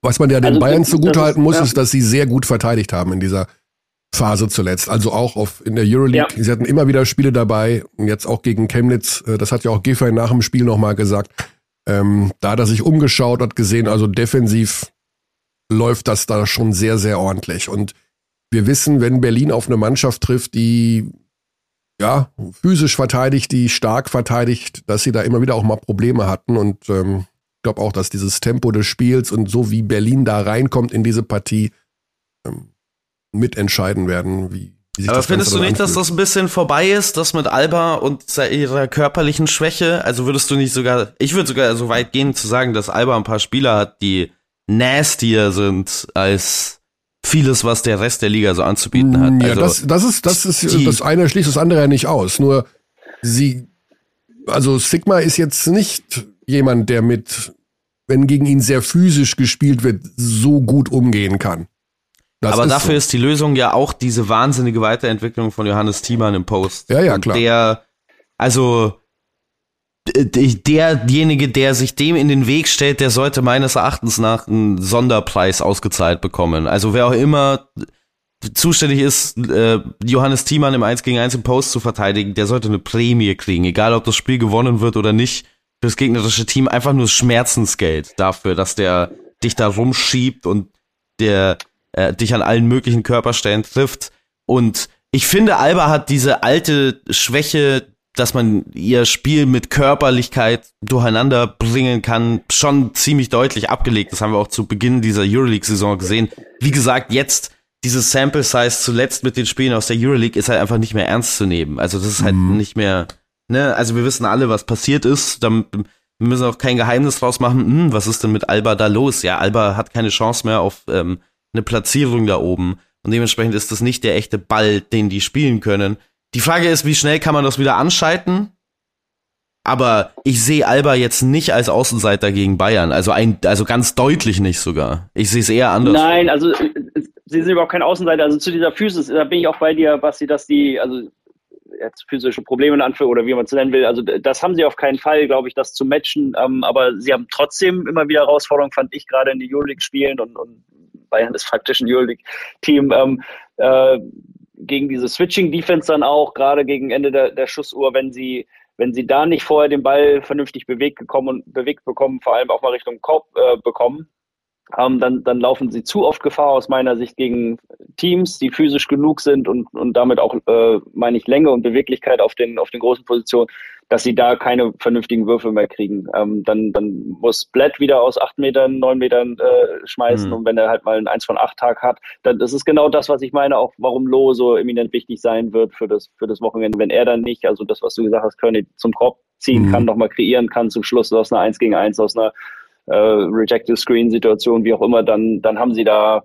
Was man ja den also, Bayern zugutehalten muss, ja. ist, dass sie sehr gut verteidigt haben in dieser Phase zuletzt. Also auch auf, in der Euroleague. Ja. Sie hatten immer wieder Spiele dabei. Jetzt auch gegen Chemnitz. Äh, das hat ja auch Giffey nach dem Spiel nochmal gesagt. Ähm, da hat er sich umgeschaut, hat gesehen, also defensiv läuft das da schon sehr, sehr ordentlich. Und wir wissen, wenn Berlin auf eine Mannschaft trifft, die ja physisch verteidigt, die stark verteidigt, dass sie da immer wieder auch mal Probleme hatten. Und ähm, glaube auch, dass dieses Tempo des Spiels und so wie Berlin da reinkommt in diese Partie, ähm, mitentscheiden werden, wie, Aber findest du nicht, anfühlt. dass das ein bisschen vorbei ist, das mit Alba und ihrer körperlichen Schwäche? Also würdest du nicht sogar, ich würde sogar so weit gehen zu sagen, dass Alba ein paar Spieler hat, die nastier sind als vieles, was der Rest der Liga so anzubieten hat. Ja, also, das, das ist, das ist, die, das eine schließt das andere ja nicht aus. Nur sie, also Sigma ist jetzt nicht jemand, der mit, wenn gegen ihn sehr physisch gespielt wird, so gut umgehen kann. Das Aber ist dafür so. ist die Lösung ja auch diese wahnsinnige Weiterentwicklung von Johannes Thiemann im Post. Ja, ja, klar. Und der, also derjenige, der sich dem in den Weg stellt, der sollte meines Erachtens nach einen Sonderpreis ausgezahlt bekommen. Also wer auch immer zuständig ist, äh, Johannes Thiemann im 1 gegen 1 im Post zu verteidigen, der sollte eine Prämie kriegen, egal ob das Spiel gewonnen wird oder nicht. Für das gegnerische Team einfach nur Schmerzensgeld dafür, dass der dich da rumschiebt und der äh, dich an allen möglichen Körperstellen trifft. Und ich finde, Alba hat diese alte Schwäche, dass man ihr Spiel mit Körperlichkeit durcheinander bringen kann, schon ziemlich deutlich abgelegt. Das haben wir auch zu Beginn dieser Euroleague-Saison gesehen. Wie gesagt, jetzt dieses Sample Size zuletzt mit den Spielen aus der Euroleague ist halt einfach nicht mehr ernst zu nehmen. Also das ist halt mhm. nicht mehr, ne, also wir wissen alle, was passiert ist. Dann, wir müssen auch kein Geheimnis draus machen, hm, was ist denn mit Alba da los? Ja, Alba hat keine Chance mehr auf ähm, eine Platzierung da oben. Und dementsprechend ist das nicht der echte Ball, den die spielen können. Die Frage ist, wie schnell kann man das wieder anschalten? Aber ich sehe Alba jetzt nicht als Außenseiter gegen Bayern. Also ein, also ganz deutlich nicht sogar. Ich sehe es eher anders. Nein, also äh, sie sind überhaupt kein Außenseiter. Also zu dieser Physis, da bin ich auch bei dir, Basti, dass die, also jetzt physische Probleme in Anführung oder wie man es nennen will. Also das haben sie auf keinen Fall, glaube ich, das zu matchen. Ähm, aber sie haben trotzdem immer wieder Herausforderungen, fand ich gerade in die Euroleague spielen und, und Bayern ist faktisch ein Euroleague-Team, ähm, äh, gegen diese Switching-Defense dann auch, gerade gegen Ende der, der Schussuhr, wenn sie, wenn sie da nicht vorher den Ball vernünftig bewegt gekommen bewegt bekommen, vor allem auch mal Richtung Korb äh, bekommen, ähm, dann, dann laufen sie zu oft Gefahr aus meiner Sicht gegen Teams, die physisch genug sind und, und damit auch, äh, meine ich, Länge und Beweglichkeit auf den, auf den großen Positionen, dass sie da keine vernünftigen Würfe mehr kriegen. Ähm, dann, dann muss Blatt wieder aus acht Metern, neun Metern äh, schmeißen mhm. und wenn er halt mal einen eins von acht Tag hat, dann das ist genau das, was ich meine, auch warum Loh so eminent wichtig sein wird für das, für das Wochenende. Wenn er dann nicht, also das, was du gesagt hast, König zum Korb ziehen mhm. kann, nochmal kreieren kann, zum Schluss aus einer eins gegen eins, aus einer äh, Rejected Screen Situation, wie auch immer, dann, dann haben sie da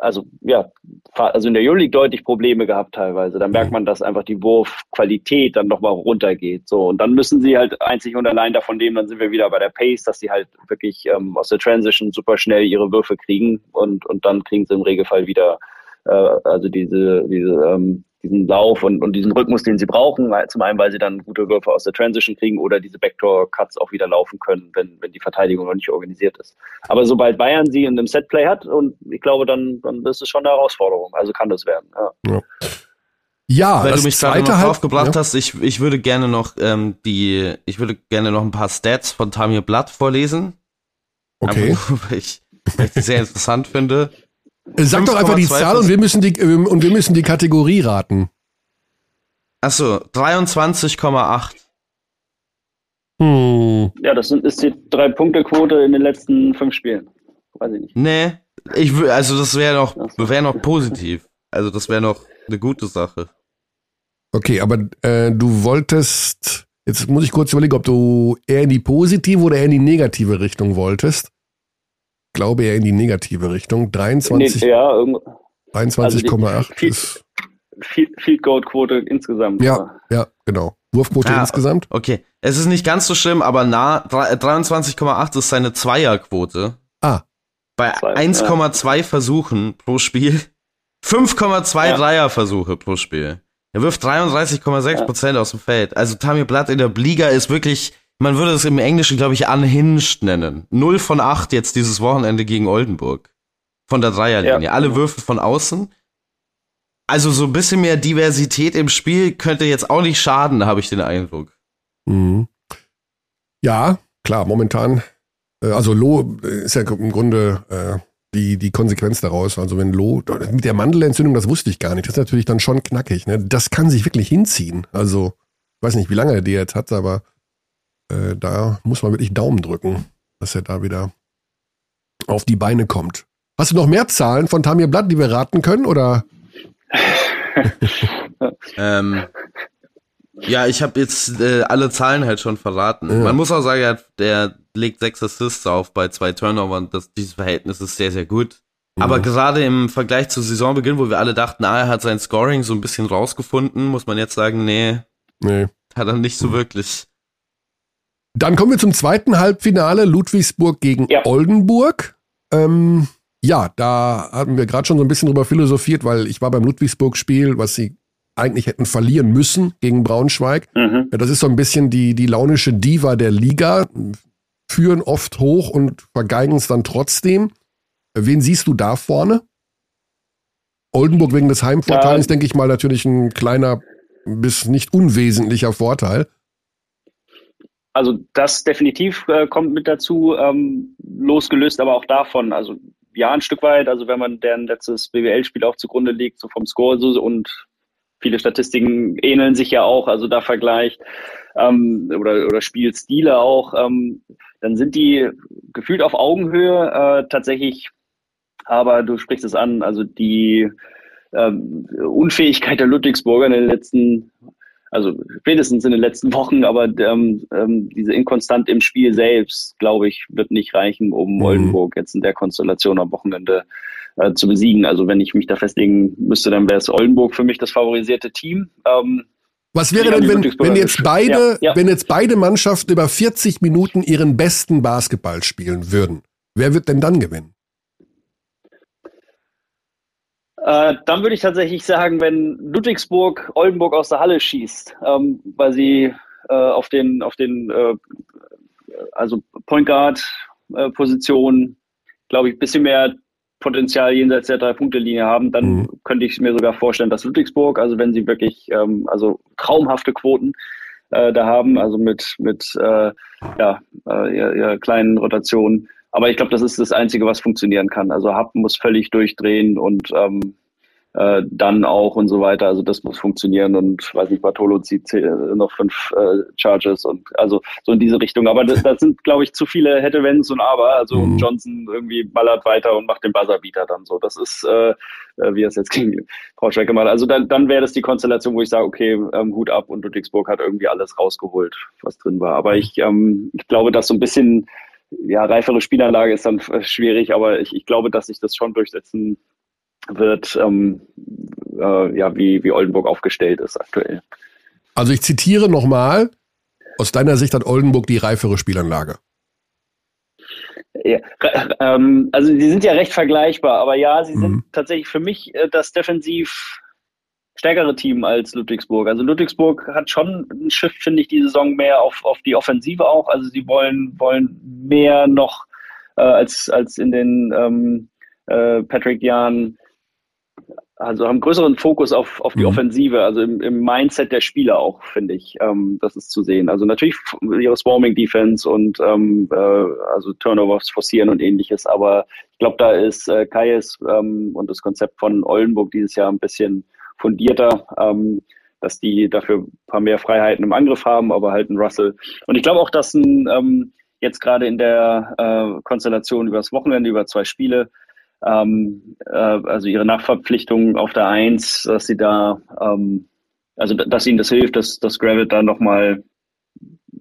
also ja, also in der Euroleague deutlich Probleme gehabt teilweise. Da merkt mhm. man, dass einfach die Wurfqualität dann nochmal runtergeht. So, und dann müssen sie halt einzig und allein davon leben, dann sind wir wieder bei der Pace, dass sie halt wirklich ähm, aus der Transition super schnell ihre Würfe kriegen und, und dann kriegen sie im Regelfall wieder äh, also diese, diese ähm, diesen Lauf und, und diesen Rhythmus, den sie brauchen. Zum einen, weil sie dann gute Würfe aus der Transition kriegen oder diese Backdoor-Cuts auch wieder laufen können, wenn, wenn die Verteidigung noch nicht organisiert ist. Aber sobald Bayern sie in einem Setplay hat, und ich glaube, dann, dann ist es schon eine Herausforderung. Also kann das werden. Ja. ja. Ja, weil du mich gerade noch draufgebracht ja. hast, ich, ich würde gerne noch ähm, die, ich würde gerne noch ein paar Stats von Tamir Blatt vorlesen. Okay. Einfach, [laughs] weil ich, weil ich die sehr interessant finde. Sag doch einfach die Zahl und wir müssen die ähm, und wir müssen die Kategorie raten. Achso, 23,8. Hm. Ja, das sind, ist die Drei-Punkte-Quote in den letzten fünf Spielen. Weiß ich nicht. Nee, ich will, also das wäre noch, wäre noch positiv. Also das wäre noch eine gute Sache. Okay, aber äh, du wolltest, jetzt muss ich kurz überlegen, ob du eher in die positive oder eher in die negative Richtung wolltest glaube eher in die negative Richtung. 23, nee, ja, 23,8 also ist. Field Goal Quote insgesamt. Ja, ja, genau. Wurfquote ah, insgesamt. Okay. Es ist nicht ganz so schlimm, aber nah, 23,8 ist seine Zweierquote. Ah. Bei 1,2 ja. Versuchen pro Spiel. [laughs] 5,2 ja. Dreierversuche pro Spiel. Er wirft 33,6 Prozent ja. aus dem Feld. Also Tammy Blatt in der Liga ist wirklich man würde es im Englischen, glaube ich, unhinged nennen. Null von acht jetzt dieses Wochenende gegen Oldenburg. Von der Dreierlinie. Ja. Alle Würfe von außen. Also so ein bisschen mehr Diversität im Spiel könnte jetzt auch nicht schaden, habe ich den Eindruck. Mhm. Ja, klar, momentan, äh, also Lo ist ja im Grunde äh, die, die Konsequenz daraus. Also wenn Lo, mit der Mandelentzündung, das wusste ich gar nicht, das ist natürlich dann schon knackig. Ne? Das kann sich wirklich hinziehen. Also, ich weiß nicht, wie lange er die jetzt hat, aber äh, da muss man wirklich Daumen drücken, dass er da wieder auf die Beine kommt. Hast du noch mehr Zahlen von Tamir Blatt, die wir raten können, oder? [laughs] ähm, ja, ich habe jetzt äh, alle Zahlen halt schon verraten. Ja. Man muss auch sagen, er, der legt sechs Assists auf bei zwei Turnovern. Das, dieses Verhältnis ist sehr, sehr gut. Mhm. Aber gerade im Vergleich zu Saisonbeginn, wo wir alle dachten, ah, er hat sein Scoring so ein bisschen rausgefunden, muss man jetzt sagen, nee, nee. hat er nicht so mhm. wirklich. Dann kommen wir zum zweiten Halbfinale, Ludwigsburg gegen ja. Oldenburg. Ähm, ja, da haben wir gerade schon so ein bisschen drüber philosophiert, weil ich war beim Ludwigsburg-Spiel, was sie eigentlich hätten verlieren müssen gegen Braunschweig. Mhm. Ja, das ist so ein bisschen die, die launische Diva der Liga, führen oft hoch und vergeigen es dann trotzdem. Wen siehst du da vorne? Oldenburg wegen des Heimvorteils, ja. denke ich mal, natürlich ein kleiner bis nicht unwesentlicher Vorteil. Also das definitiv äh, kommt mit dazu, ähm, losgelöst aber auch davon, also ja, ein Stück weit, also wenn man deren letztes BWL-Spiel auch zugrunde legt, so vom Score so, und viele Statistiken ähneln sich ja auch, also da vergleicht ähm, oder, oder Spielstile auch, ähm, dann sind die gefühlt auf Augenhöhe äh, tatsächlich, aber du sprichst es an, also die ähm, Unfähigkeit der Ludwigsburger in den letzten also spätestens in den letzten [laughs] Wochen, aber ähm, ähm, diese Inkonstant im Spiel selbst, glaube ich, wird nicht reichen, um mhm. Oldenburg jetzt in der Konstellation am Wochenende äh, zu besiegen. Also wenn ich mich da festlegen müsste, dann wäre es Oldenburg für mich das favorisierte Team. Ähm, was wäre denn, wenn, wenn jetzt beide, ja, ja. wenn jetzt beide Mannschaften über 40 Minuten ihren besten Basketball spielen würden? Wer wird denn dann gewinnen? Äh, dann würde ich tatsächlich sagen, wenn Ludwigsburg Oldenburg aus der Halle schießt, ähm, weil sie äh, auf den, auf den äh, also Point Guard äh, Position, glaube ich, ein bisschen mehr Potenzial jenseits der Drei-Punkte-Linie haben, dann mhm. könnte ich mir sogar vorstellen, dass Ludwigsburg, also wenn sie wirklich ähm, also traumhafte Quoten äh, da haben, also mit, mit äh, ja, ihrer, ihrer kleinen Rotation, aber ich glaube, das ist das Einzige, was funktionieren kann. Also Hub muss völlig durchdrehen und ähm, äh, dann auch und so weiter. Also das muss funktionieren und weiß nicht, Bartolo zieht noch fünf äh, Charges und also so in diese Richtung. Aber das, das sind, glaube ich, zu viele hätte, wenns und aber. Also mhm. Johnson irgendwie ballert weiter und macht den Buzzerbeater dann so. Das ist, äh, äh wie er es jetzt gegen Braunschweig gemacht hat. Also dann, dann wäre das die Konstellation, wo ich sage, okay, ähm, Hut ab und Ludwigsburg hat irgendwie alles rausgeholt, was drin war. Aber ich, ähm, ich glaube, dass so ein bisschen ja, reifere Spielanlage ist dann schwierig, aber ich, ich glaube, dass sich das schon durchsetzen wird, ähm, äh, ja, wie, wie Oldenburg aufgestellt ist aktuell. Also ich zitiere nochmal, aus deiner Sicht hat Oldenburg die reifere Spielanlage. Ja, ähm, also die sind ja recht vergleichbar, aber ja, sie mhm. sind tatsächlich für mich äh, das defensiv stärkere Team als Ludwigsburg. Also Ludwigsburg hat schon ein Schiff, finde ich, die Saison mehr auf, auf die Offensive auch. Also sie wollen, wollen mehr noch äh, als, als in den ähm, äh, Patrick-Jahren also haben größeren Fokus auf, auf die mhm. Offensive, also im, im Mindset der Spieler auch, finde ich. Ähm, das ist zu sehen. Also natürlich ihre Swarming Defense und ähm, äh, also Turnovers forcieren und ähnliches, aber ich glaube, da ist äh, Kayes ähm, und das Konzept von Oldenburg dieses Jahr ein bisschen fundierter, ähm, dass die dafür ein paar mehr Freiheiten im Angriff haben, aber halt ein Russell. Und ich glaube auch, dass ein ähm, jetzt gerade in der äh, Konstellation über das Wochenende, über zwei Spiele, ähm, äh, also ihre Nachverpflichtung auf der Eins, dass sie da, ähm, also dass ihnen das hilft, dass, dass Gravit da nochmal,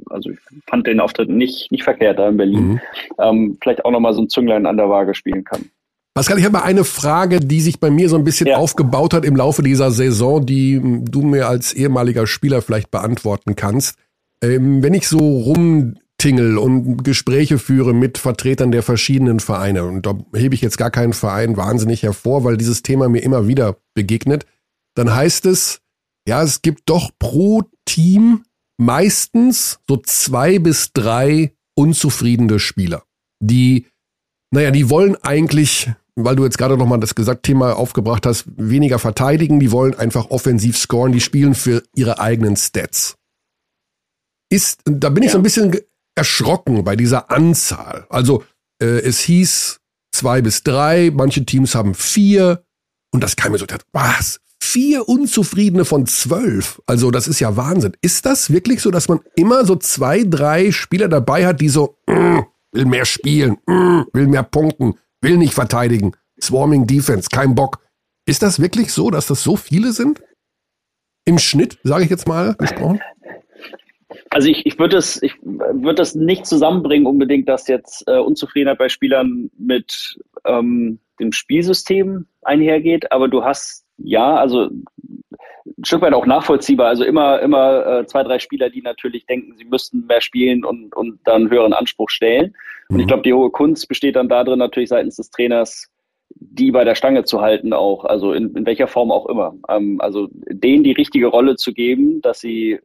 also ich fand den Auftritt nicht, nicht verkehrt da in Berlin, mhm. ähm, vielleicht auch nochmal so ein Zünglein an der Waage spielen kann. Pascal, ich habe mal eine Frage, die sich bei mir so ein bisschen ja. aufgebaut hat im Laufe dieser Saison, die du mir als ehemaliger Spieler vielleicht beantworten kannst. Ähm, wenn ich so rum tingle und Gespräche führe mit Vertretern der verschiedenen Vereine. Und da hebe ich jetzt gar keinen Verein wahnsinnig hervor, weil dieses Thema mir immer wieder begegnet. Dann heißt es, ja, es gibt doch pro Team meistens so zwei bis drei unzufriedene Spieler, die, naja, die wollen eigentlich, weil du jetzt gerade nochmal das gesagt Thema aufgebracht hast, weniger verteidigen, die wollen einfach offensiv scoren, die spielen für ihre eigenen Stats. Ist, da bin ich so ein bisschen erschrocken bei dieser Anzahl. Also äh, es hieß zwei bis drei, manche Teams haben vier und das kam mir so, was? Vier Unzufriedene von zwölf. Also das ist ja Wahnsinn. Ist das wirklich so, dass man immer so zwei, drei Spieler dabei hat, die so mm, will mehr spielen, mm, will mehr punkten, will nicht verteidigen, Swarming Defense, kein Bock. Ist das wirklich so, dass das so viele sind? Im Schnitt, sage ich jetzt mal gesprochen? Also ich, ich würde das, ich würde das nicht zusammenbringen unbedingt, dass jetzt äh, Unzufriedenheit bei Spielern mit ähm, dem Spielsystem einhergeht, aber du hast ja, also ein Stück weit auch nachvollziehbar. Also immer, immer äh, zwei, drei Spieler, die natürlich denken, sie müssten mehr spielen und, und dann höheren Anspruch stellen. Und ich mhm. glaube, die hohe Kunst besteht dann darin, natürlich seitens des Trainers, die bei der Stange zu halten auch, also in, in welcher Form auch immer. Ähm, also denen die richtige Rolle zu geben, dass sie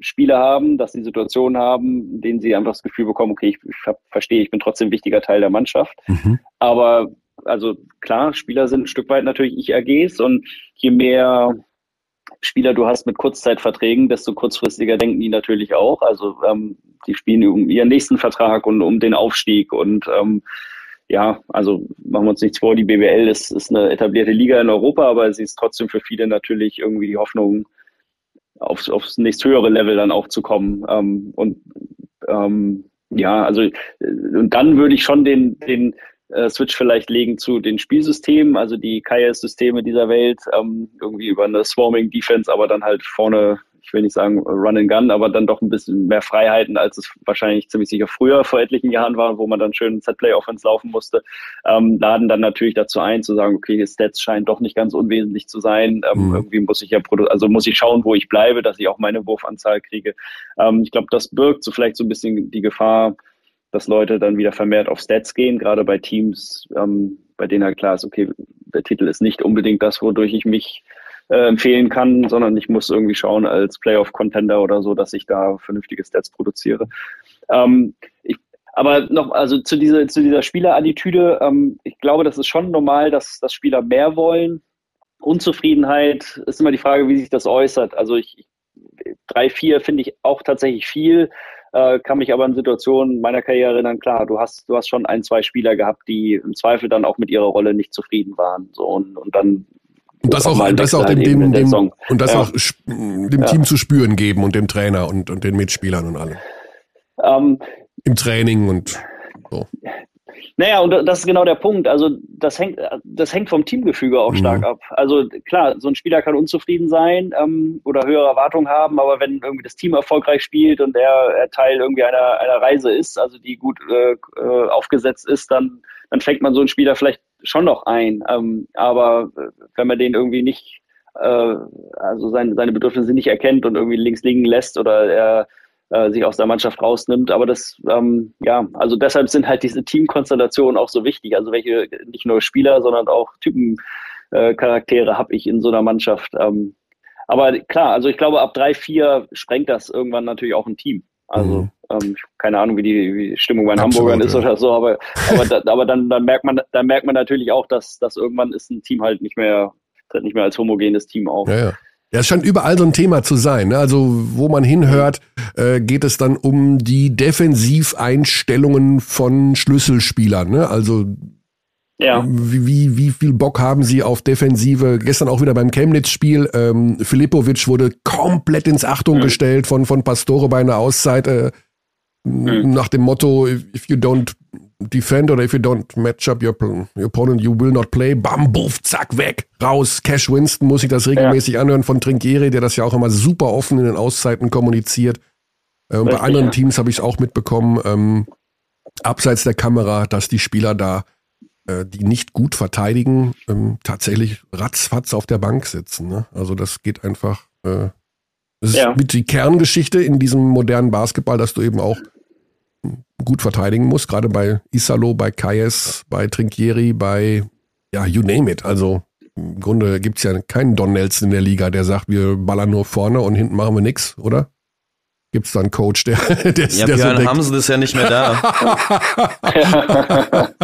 Spiele haben, dass sie Situationen haben, in denen sie einfach das Gefühl bekommen, okay, ich, ich verstehe, ich bin trotzdem ein wichtiger Teil der Mannschaft. Mhm. Aber also klar, Spieler sind ein Stück weit natürlich Ich-AGs und je mehr Spieler du hast mit Kurzzeitverträgen, desto kurzfristiger denken die natürlich auch. Also ähm, die spielen um ihren nächsten Vertrag und um den Aufstieg und ähm, ja, also machen wir uns nichts vor, die BBL ist, ist eine etablierte Liga in Europa, aber sie ist trotzdem für viele natürlich irgendwie die Hoffnung, aufs, aufs nächsthöhere Level dann auch zu kommen. Ähm, und ähm, ja, also äh, und dann würde ich schon den, den äh, Switch vielleicht legen zu den Spielsystemen, also die KS-Systeme dieser Welt, ähm, irgendwie über eine Swarming Defense, aber dann halt vorne ich will nicht sagen Run and Gun, aber dann doch ein bisschen mehr Freiheiten, als es wahrscheinlich ziemlich sicher früher vor etlichen Jahren war, wo man dann schön Set-Play-Offense laufen musste, ähm, laden dann natürlich dazu ein, zu sagen, okay, Stats scheinen doch nicht ganz unwesentlich zu sein. Ähm, mhm. Irgendwie muss ich ja, also muss ich schauen, wo ich bleibe, dass ich auch meine Wurfanzahl kriege. Ähm, ich glaube, das birgt so vielleicht so ein bisschen die Gefahr, dass Leute dann wieder vermehrt auf Stats gehen, gerade bei Teams, ähm, bei denen halt klar ist, okay, der Titel ist nicht unbedingt das, wodurch ich mich äh, empfehlen kann, sondern ich muss irgendwie schauen als Playoff-Contender oder so, dass ich da vernünftige Stats produziere. Ähm, ich, aber noch, also zu dieser, zu dieser Spielerattitüde, ähm, ich glaube, das ist schon normal, dass, dass Spieler mehr wollen. Unzufriedenheit ist immer die Frage, wie sich das äußert. Also ich, drei, vier finde ich auch tatsächlich viel. Äh, kann mich aber in Situationen meiner Karriere erinnern, klar, du hast, du hast schon ein, zwei Spieler gehabt, die im Zweifel dann auch mit ihrer Rolle nicht zufrieden waren. So, und, und dann und das auch, das auch dem, dem, dem und das ja. auch dem ja. Team zu spüren geben und dem Trainer und, und den Mitspielern und allem. Ähm, Im Training und so. Naja, und das ist genau der Punkt. Also das hängt, das hängt vom Teamgefüge auch mhm. stark ab. Also klar, so ein Spieler kann unzufrieden sein ähm, oder höhere Erwartungen haben, aber wenn irgendwie das Team erfolgreich spielt und er, er Teil irgendwie einer, einer Reise ist, also die gut äh, äh aufgesetzt ist, dann, dann fängt man so einen Spieler vielleicht schon noch ein. Ähm, aber wenn man den irgendwie nicht, äh, also seine, seine Bedürfnisse nicht erkennt und irgendwie links liegen lässt oder er äh, sich aus der Mannschaft rausnimmt. Aber das, ähm, ja, also deshalb sind halt diese Teamkonstellationen auch so wichtig. Also welche nicht nur Spieler, sondern auch Typencharaktere äh, habe ich in so einer Mannschaft. Ähm, aber klar, also ich glaube, ab drei, vier sprengt das irgendwann natürlich auch ein Team. Also mhm. ähm, keine Ahnung, wie die, wie die Stimmung bei den Absolut, Hamburgern ist ja. oder so, aber, aber, da, aber dann, dann merkt man, dann merkt man natürlich auch, dass, dass irgendwann ist ein Team halt nicht mehr, tritt nicht mehr als homogenes Team auf. Ja, ja. Ja, es scheint überall so ein Thema zu sein. Ne? Also wo man hinhört, äh, geht es dann um die Defensiveinstellungen von Schlüsselspielern. Ne? Also ja. Wie, wie, wie viel Bock haben sie auf Defensive? Gestern auch wieder beim Chemnitz-Spiel. Ähm, Filipovic wurde komplett ins Achtung mhm. gestellt von, von Pastore bei einer Auszeit. Äh, mhm. Nach dem Motto, if you don't defend oder if you don't match up your, your opponent, you will not play. Bam, buff, zack, weg, raus. Cash Winston muss ich das regelmäßig ja. anhören von Trinkieri, der das ja auch immer super offen in den Auszeiten kommuniziert. Äh, bei anderen ja. Teams habe ich es auch mitbekommen, ähm, abseits der Kamera, dass die Spieler da, äh, die nicht gut verteidigen, ähm, tatsächlich ratzfatz auf der Bank sitzen. Ne? Also das geht einfach. Äh, das ist ja. mit die Kerngeschichte in diesem modernen Basketball, dass du eben auch gut verteidigen muss, gerade bei Isalo, bei Kayes, bei Trinkieri, bei, ja, you name it. Also im Grunde gibt's ja keinen Don Nelson in der Liga, der sagt, wir ballern nur vorne und hinten machen wir nix, oder? Gibt es da einen Coach, der, [laughs] der, ja, der Björn so Hamsel ist ja nicht mehr da. [laughs]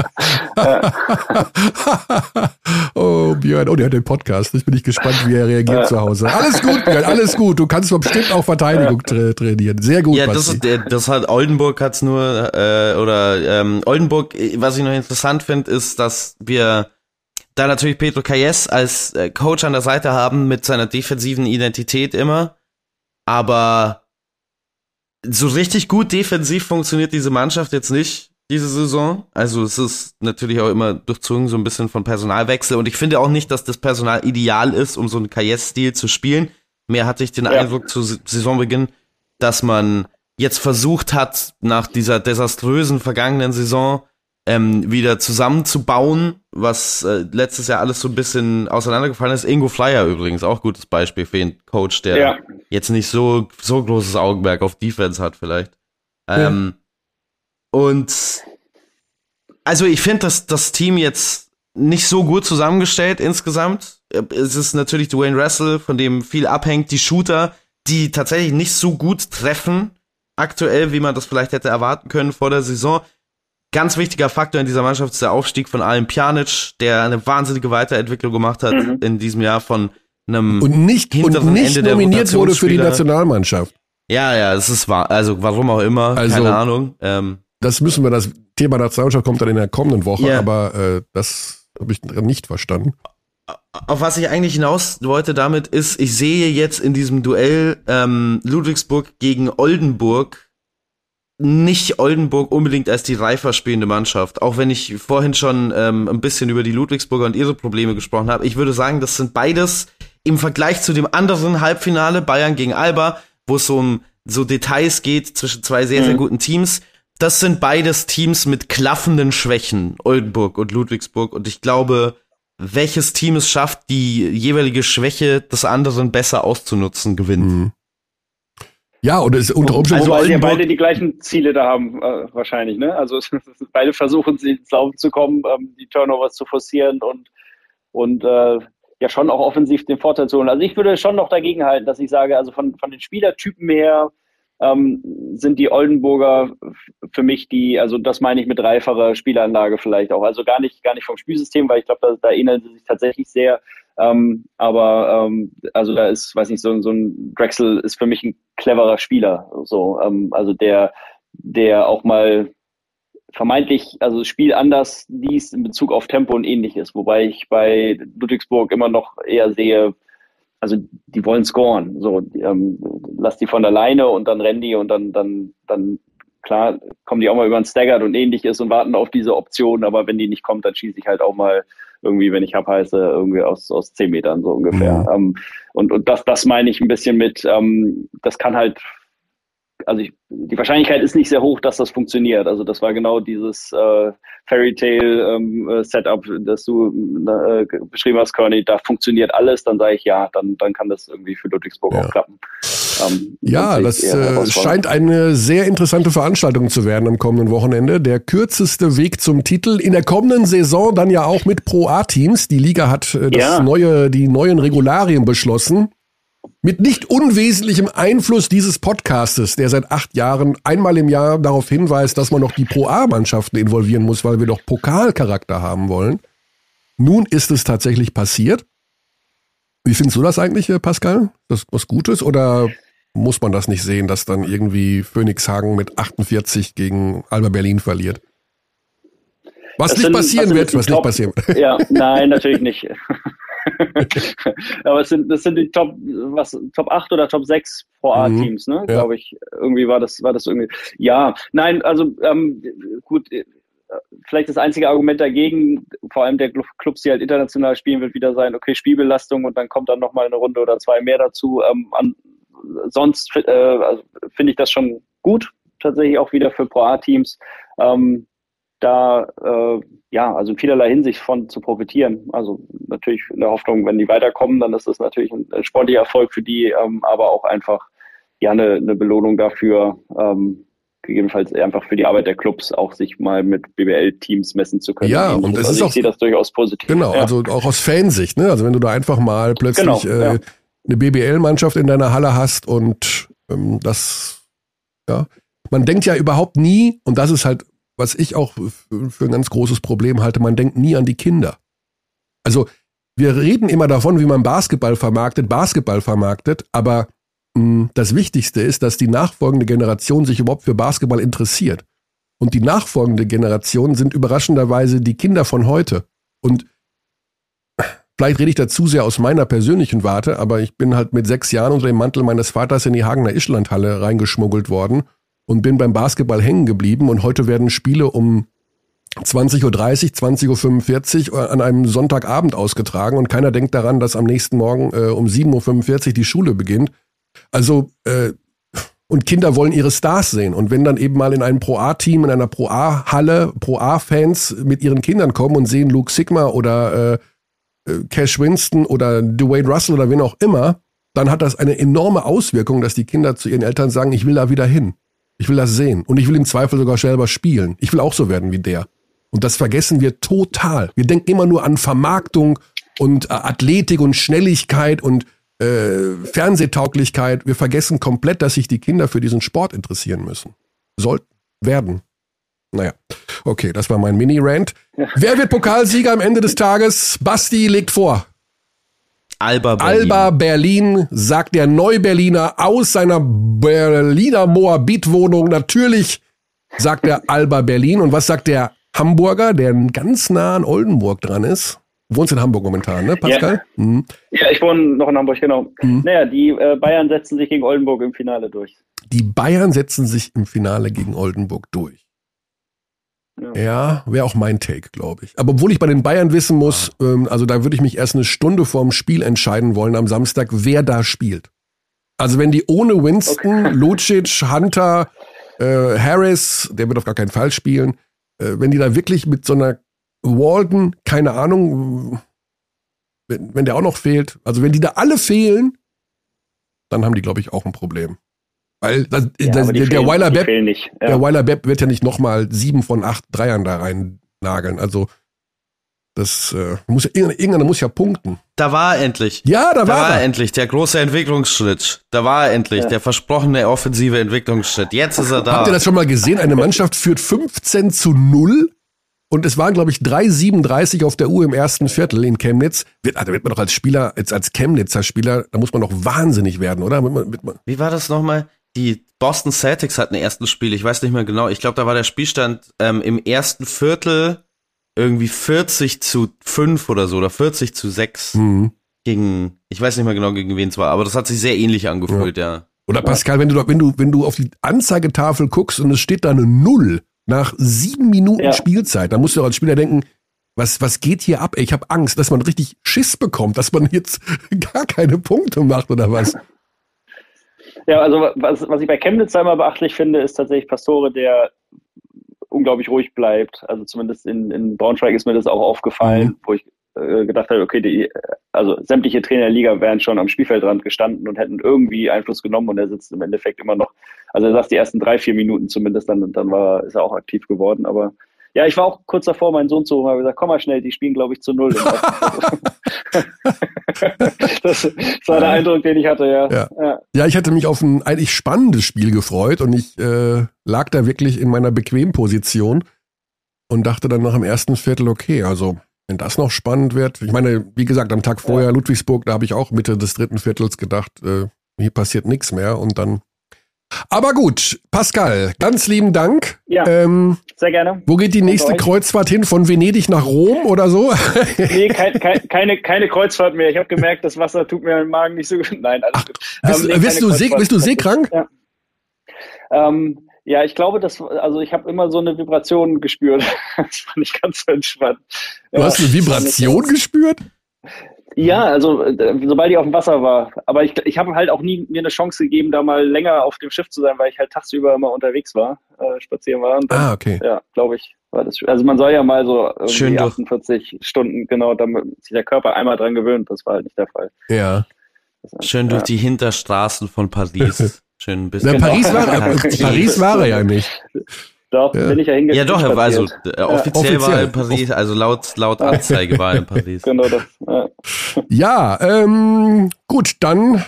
oh, Björn, oh, der hat den Podcast. Ich bin nicht gespannt, wie er reagiert zu Hause. Alles gut, Björn, alles gut. Du kannst bestimmt auch Verteidigung tra trainieren. Sehr gut. Ja, das, ist, das hat Oldenburg hat's nur, äh, oder ähm, Oldenburg, was ich noch interessant finde, ist, dass wir da natürlich Pedro Calles als äh, Coach an der Seite haben mit seiner defensiven Identität immer. Aber so richtig gut defensiv funktioniert diese Mannschaft jetzt nicht diese Saison. Also es ist natürlich auch immer durchzogen so ein bisschen von Personalwechsel und ich finde auch nicht, dass das Personal ideal ist, um so einen Kajes-Stil zu spielen. Mehr hatte ich den ja. Eindruck zu Saisonbeginn, dass man jetzt versucht hat, nach dieser desaströsen vergangenen Saison ähm, wieder zusammenzubauen, was äh, letztes Jahr alles so ein bisschen auseinandergefallen ist. Ingo Flyer übrigens, auch gutes Beispiel für einen Coach, der ja. jetzt nicht so, so großes Augenmerk auf Defense hat vielleicht. Ähm, ja. Und also ich finde, dass das Team jetzt nicht so gut zusammengestellt insgesamt. Es ist natürlich Dwayne Russell, von dem viel abhängt, die Shooter, die tatsächlich nicht so gut treffen aktuell, wie man das vielleicht hätte erwarten können vor der Saison. Ganz wichtiger Faktor in dieser Mannschaft ist der Aufstieg von Alan Pjanic, der eine wahnsinnige Weiterentwicklung gemacht hat mhm. in diesem Jahr von einem und nicht, hinteren und nicht Ende nominiert wurde für die Nationalmannschaft. Ja, ja, es ist wahr. Also warum auch immer, also, keine Ahnung. Ähm, das müssen wir, das Thema Nationalmannschaft kommt dann in der kommenden Woche, yeah. aber äh, das habe ich nicht verstanden. Auf was ich eigentlich hinaus wollte damit ist, ich sehe jetzt in diesem Duell ähm, Ludwigsburg gegen Oldenburg nicht Oldenburg unbedingt als die reifer spielende Mannschaft. Auch wenn ich vorhin schon ähm, ein bisschen über die Ludwigsburger und ihre Probleme gesprochen habe. Ich würde sagen, das sind beides im Vergleich zu dem anderen Halbfinale Bayern gegen Alba, wo es so um so Details geht zwischen zwei sehr, sehr mhm. guten Teams. Das sind beides Teams mit klaffenden Schwächen, Oldenburg und Ludwigsburg. Und ich glaube, welches Team es schafft, die jeweilige Schwäche des anderen besser auszunutzen, gewinnt. Mhm. Ja, und es unter Umständen. Also, weil sie beide die gleichen Ziele da haben, äh, wahrscheinlich, ne? Also, [laughs] beide versuchen, sie ins Laufen zu kommen, ähm, die Turnovers zu forcieren und, und, äh, ja, schon auch offensiv den Vorteil zu holen. Also, ich würde schon noch dagegen halten, dass ich sage, also von, von den Spielertypen her, ähm, sind die Oldenburger für mich die, also das meine ich mit dreifacher Spielanlage vielleicht auch. Also gar nicht, gar nicht vom Spielsystem, weil ich glaube, da, da ähneln sie sich tatsächlich sehr. Ähm, aber ähm, also da ist, weiß nicht, so, so ein Drexel ist für mich ein cleverer Spieler. So, ähm, also der, der auch mal vermeintlich, also das Spiel anders liest in Bezug auf Tempo und ähnliches, wobei ich bei Ludwigsburg immer noch eher sehe, also die wollen scoren. So, ähm, lass die von alleine und dann rennen die und dann, dann, dann, klar, kommen die auch mal über ein Staggered und ähnliches und warten auf diese Option, aber wenn die nicht kommt, dann schieße ich halt auch mal irgendwie, wenn ich hab heiße, irgendwie aus, aus zehn Metern so ungefähr. Mhm. Ähm, und, und das, das meine ich ein bisschen mit, ähm, das kann halt also ich, die Wahrscheinlichkeit ist nicht sehr hoch, dass das funktioniert. Also das war genau dieses äh, Fairy Tale ähm, äh, Setup, das du äh, beschrieben hast, Conny. Da funktioniert alles. Dann sage ich ja, dann dann kann das irgendwie für Ludwigsburg Ja. auch klappen. Ähm, Ja, das äh, scheint eine sehr interessante Veranstaltung zu werden am kommenden Wochenende. Der kürzeste Weg zum Titel in der kommenden Saison dann ja auch mit Pro A-Teams. Die Liga hat äh, das Ja. neue, die neuen Regularien beschlossen. Mit nicht unwesentlichem Einfluss dieses Podcastes, der seit acht Jahren einmal im Jahr darauf hinweist, dass man noch die Pro A-Mannschaften involvieren muss, weil wir doch Pokalcharakter haben wollen. Nun ist es tatsächlich passiert. Wie findest du das eigentlich, äh, Pascal? Das was Gutes oder muss man das nicht sehen, dass dann irgendwie Phoenixhagen mit 48 gegen Alba Berlin verliert? Was Das nicht sind- passieren wird, was nicht Top- passieren wird. Ja, [laughs] nein, natürlich nicht. [laughs] Aber es sind, das sind die Top, was, Top 8 oder Top 6 Pro A-Teams, ne? Ja. Glaube ich. Irgendwie war das, war das irgendwie. Ja, nein, also ähm, gut, äh, vielleicht das einzige Argument dagegen, vor allem der Clu- Clubs, die halt international spielen, wird wieder sein, okay, Spielbelastung und dann kommt dann nochmal eine Runde oder zwei mehr dazu. Ähm, an, sonst äh, also, finde ich das schon gut, tatsächlich auch wieder für Pro A-Teams. Ähm, da äh, ja, also in vielerlei Hinsicht von zu profitieren. Also natürlich in der Hoffnung, wenn die weiterkommen, dann ist das natürlich ein äh, sportlicher Erfolg für die, ähm, aber auch einfach ja eine, eine Belohnung dafür, ähm, gegebenenfalls einfach für die Arbeit der Clubs auch sich mal mit BBL-Teams messen zu können. Ja, Ähnliches. und es also ist ich auch- sehe das durchaus positiv. Genau, ja. also auch aus Fansicht, ne? Also wenn du da einfach mal plötzlich Genau, äh, ja. eine BBL-Mannschaft in deiner Halle hast und ähm, das, ja, man denkt ja überhaupt nie, und das ist halt, was ich auch für, ein ganz großes Problem halte, man denkt nie an die Kinder. Also wir reden immer davon, wie man Basketball vermarktet, Basketball vermarktet, aber mh, das Wichtigste ist, dass die nachfolgende Generation sich überhaupt für Basketball interessiert. Und die nachfolgende Generation sind überraschenderweise die Kinder von heute. Und vielleicht rede ich da zu sehr aus meiner persönlichen Warte, aber ich bin halt mit sechs Jahren unter dem Mantel meines Vaters in die Hagener Ischlandhalle reingeschmuggelt worden und bin beim Basketball hängen geblieben und heute werden Spiele um 20.30 Uhr, 20.45 Uhr an einem Sonntagabend ausgetragen und keiner denkt daran, dass am nächsten Morgen äh, um 7.45 Uhr die Schule beginnt. Also, äh, und Kinder wollen ihre Stars sehen. Und wenn dann eben mal in einem Pro-A-Team, in einer Pro-A-Halle, Pro-A-Fans mit ihren Kindern kommen und sehen Luke Sigma oder äh, äh, Cash Winston oder Dwayne Russell oder wen auch immer, dann hat das eine enorme Auswirkung, dass die Kinder zu ihren Eltern sagen, ich will da wieder hin. Ich will das sehen. Und ich will im Zweifel sogar selber spielen. Ich will auch so werden wie der. Und das vergessen wir total. Wir denken immer nur an Vermarktung und äh, Athletik und Schnelligkeit und äh, Fernsehtauglichkeit. Wir vergessen komplett, dass sich die Kinder für diesen Sport interessieren müssen. Sollten, werden. Naja, okay, das war mein Mini-Rant. Wer wird Pokalsieger am Ende des Tages? Basti legt vor. Alba Berlin. Alba Berlin, sagt der Neuberliner aus seiner Berliner Moabit-Wohnung. Natürlich sagt der Alba Berlin. Und was sagt der Hamburger, der ganz nah an Oldenburg dran ist? Du wohnst in Hamburg momentan, ne, Pascal? Mhm. ja, ich wohne noch in Hamburg, genau. Mhm. Naja, die äh, Bayern setzen sich gegen Oldenburg im Finale durch. Die Bayern setzen sich im Finale gegen Oldenburg durch. Ja. Ja, wäre auch mein Take, glaube ich. Aber obwohl ich bei den Bayern wissen muss, ähm, also da würde ich mich erst eine Stunde vorm Spiel entscheiden wollen am Samstag, wer da spielt. Also wenn die ohne Winston, [laughs] Lucic, Hunter, äh, Harris, der wird auf gar keinen Fall spielen, äh, wenn die da wirklich mit so einer Walden, keine Ahnung, wenn, wenn der auch noch fehlt, also wenn die da alle fehlen, dann haben die, glaube ich, auch ein Problem. Weil das, Ja, das, der, der fehlen- Weiler Bepp nicht. Ja. der Weiler Bepp wird ja nicht nochmal sieben von acht Dreiern da rein nageln. Also das äh, muss ja, irgendeiner, muss ja punkten. Da war er endlich. Ja, da Da war, war er endlich, der große Entwicklungsschritt. Da war er endlich, Ja. der versprochene offensive Entwicklungsschritt. Jetzt ist er da. Habt ihr das schon mal gesehen? Eine Mannschaft führt 15 zu 0 und es waren, glaube ich, 3,37 auf der Uhr im ersten Viertel in Chemnitz. Wird, ah, da wird man doch als Spieler, als, als Chemnitzer Spieler, da muss man doch wahnsinnig werden, oder? Wie war das nochmal? Die Boston Celtics hatten ein erstes Spiel, ich weiß nicht mehr genau. Ich glaube, da war der Spielstand ähm, im ersten Viertel irgendwie 40 zu 5 oder so, oder 40 zu 6 hm. gegen, ich weiß nicht mehr genau, gegen wen es war, aber das hat sich sehr ähnlich angefühlt, ja. Oder Pascal, wenn du, doch- wenn du, wenn du auf die Anzeigetafel guckst und es steht da eine Null nach sieben Minuten Ja. Spielzeit, dann musst du doch als Spieler denken, was, was geht hier ab? Ey, Ich habe Angst, dass man richtig Schiss bekommt, dass man jetzt [laughs] gar keine Punkte macht oder was. Ja, also was, was ich bei Chemnitz einmal beachtlich finde, ist tatsächlich Pastore, der unglaublich ruhig bleibt. Also zumindest in, in Braunschweig ist mir das auch aufgefallen, mhm. wo ich äh, gedacht habe, okay, die, also sämtliche Trainer der Liga wären schon am Spielfeldrand gestanden und hätten irgendwie Einfluss genommen und er sitzt im Endeffekt immer noch, also er sagt die ersten drei, vier Minuten zumindest, dann, dann war, ist er auch aktiv geworden, aber ja, ich war auch kurz davor, meinen Sohn zu holen, habe gesagt, komm mal schnell, die spielen, glaube ich, zu null. [laughs] das, war der Eindruck, den ich hatte, ja. ja. Ja, ja ich hatte mich auf ein eigentlich spannendes Spiel gefreut und ich äh, lag da wirklich in meiner Bequemposition und dachte dann nach dem ersten Viertel, okay, also wenn das noch spannend wird. Ich meine, wie gesagt, am Tag vorher ja. Ludwigsburg, da habe ich auch Mitte des dritten Viertels gedacht, äh, hier passiert nichts mehr und dann. Aber gut, Pascal, ganz lieben Dank. Ja, ähm, sehr gerne. Wo geht die nächste Kreuzfahrt hin? Von Venedig nach Rom oder so? nee, [laughs] kein, kein, keine, keine Kreuzfahrt mehr. Ich habe gemerkt, das Wasser tut mir im Magen nicht so gut. Nein, alles Ach, gut. Bist, ähm, nee, bist, du, see, bist du seekrank? Ja. Ähm, ja, ich glaube, dass, also ich habe immer so eine Vibration gespürt. [laughs] das fand ich ganz entspannt. Du ja, hast eine Vibration gespürt? Ja, also äh, sobald ich auf dem Wasser war. Aber ich, ich habe halt auch nie mir eine Chance gegeben, da mal länger auf dem Schiff zu sein, weil ich halt tagsüber immer unterwegs war, äh, spazieren war. Dann, ah, okay. Ja, glaube ich. War das, also man soll ja mal so Schön 48 Stunden, genau, damit sich der Körper einmal dran gewöhnt. Das war halt nicht der Fall. Ja. Schön durch die Hinterstraßen von Paris. [laughs] Schön ein bisschen. Na, Paris, war, Paris war er ja nicht. [laughs] Doch, ja. bin ich ja hingegangen. Ja, doch, er war also, äh, offiziell, ja. war er in Paris, also laut, laut Anzeige war er in Paris. [laughs] Genau das. Ja, ja ähm, gut, dann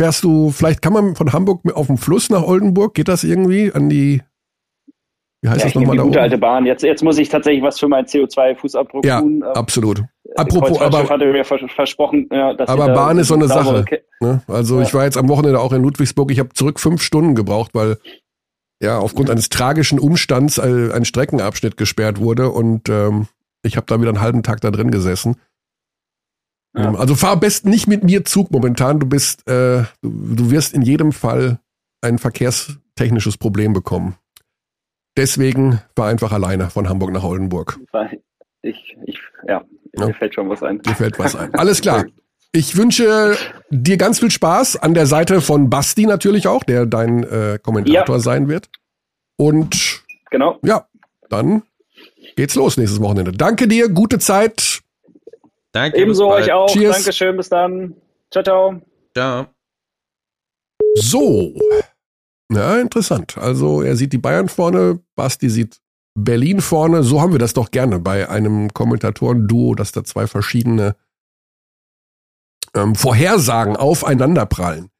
fährst du, vielleicht kann man von Hamburg auf dem Fluss nach Oldenburg, geht das irgendwie an die, wie heißt ja, das nochmal da gute oben? alte Bahn. Jetzt, jetzt muss ich tatsächlich was für meinen CO2-Fußabdruck ja, tun. Ja, absolut. Apropos, aber, hatte mir versprochen, ja, dass aber Bahn ist so eine Sache. Ne? Also ja. ich war jetzt am Wochenende auch in Ludwigsburg. Ich habe zurück fünf Stunden gebraucht, weil ja aufgrund eines tragischen Umstands ein Streckenabschnitt gesperrt wurde und ähm, ich habe da wieder einen halben Tag da drin gesessen. Ja. Ähm, also fahr am besten nicht mit mir Zug momentan. Du bist, äh, du, du wirst in jedem Fall ein verkehrstechnisches Problem bekommen. Deswegen war einfach alleine von Hamburg nach Oldenburg. Ich, ich, ja, ja. Mir fällt schon was ein. Mir fällt was ein. Alles klar. [laughs] Ich wünsche dir ganz viel Spaß an der Seite von Basti natürlich auch, der dein äh, Kommentator ja. sein wird. Und genau. ja, dann geht's los nächstes Wochenende. Danke dir, gute Zeit. Danke. Ebenso euch auch. Cheers. Dankeschön, bis dann. Ciao, ciao. Ciao. So. Ja, interessant. Also er sieht die Bayern vorne, Basti sieht Berlin vorne. So haben wir das doch gerne bei einem Kommentatoren-Duo, dass da zwei verschiedene ähm, Vorhersagen aufeinanderprallen.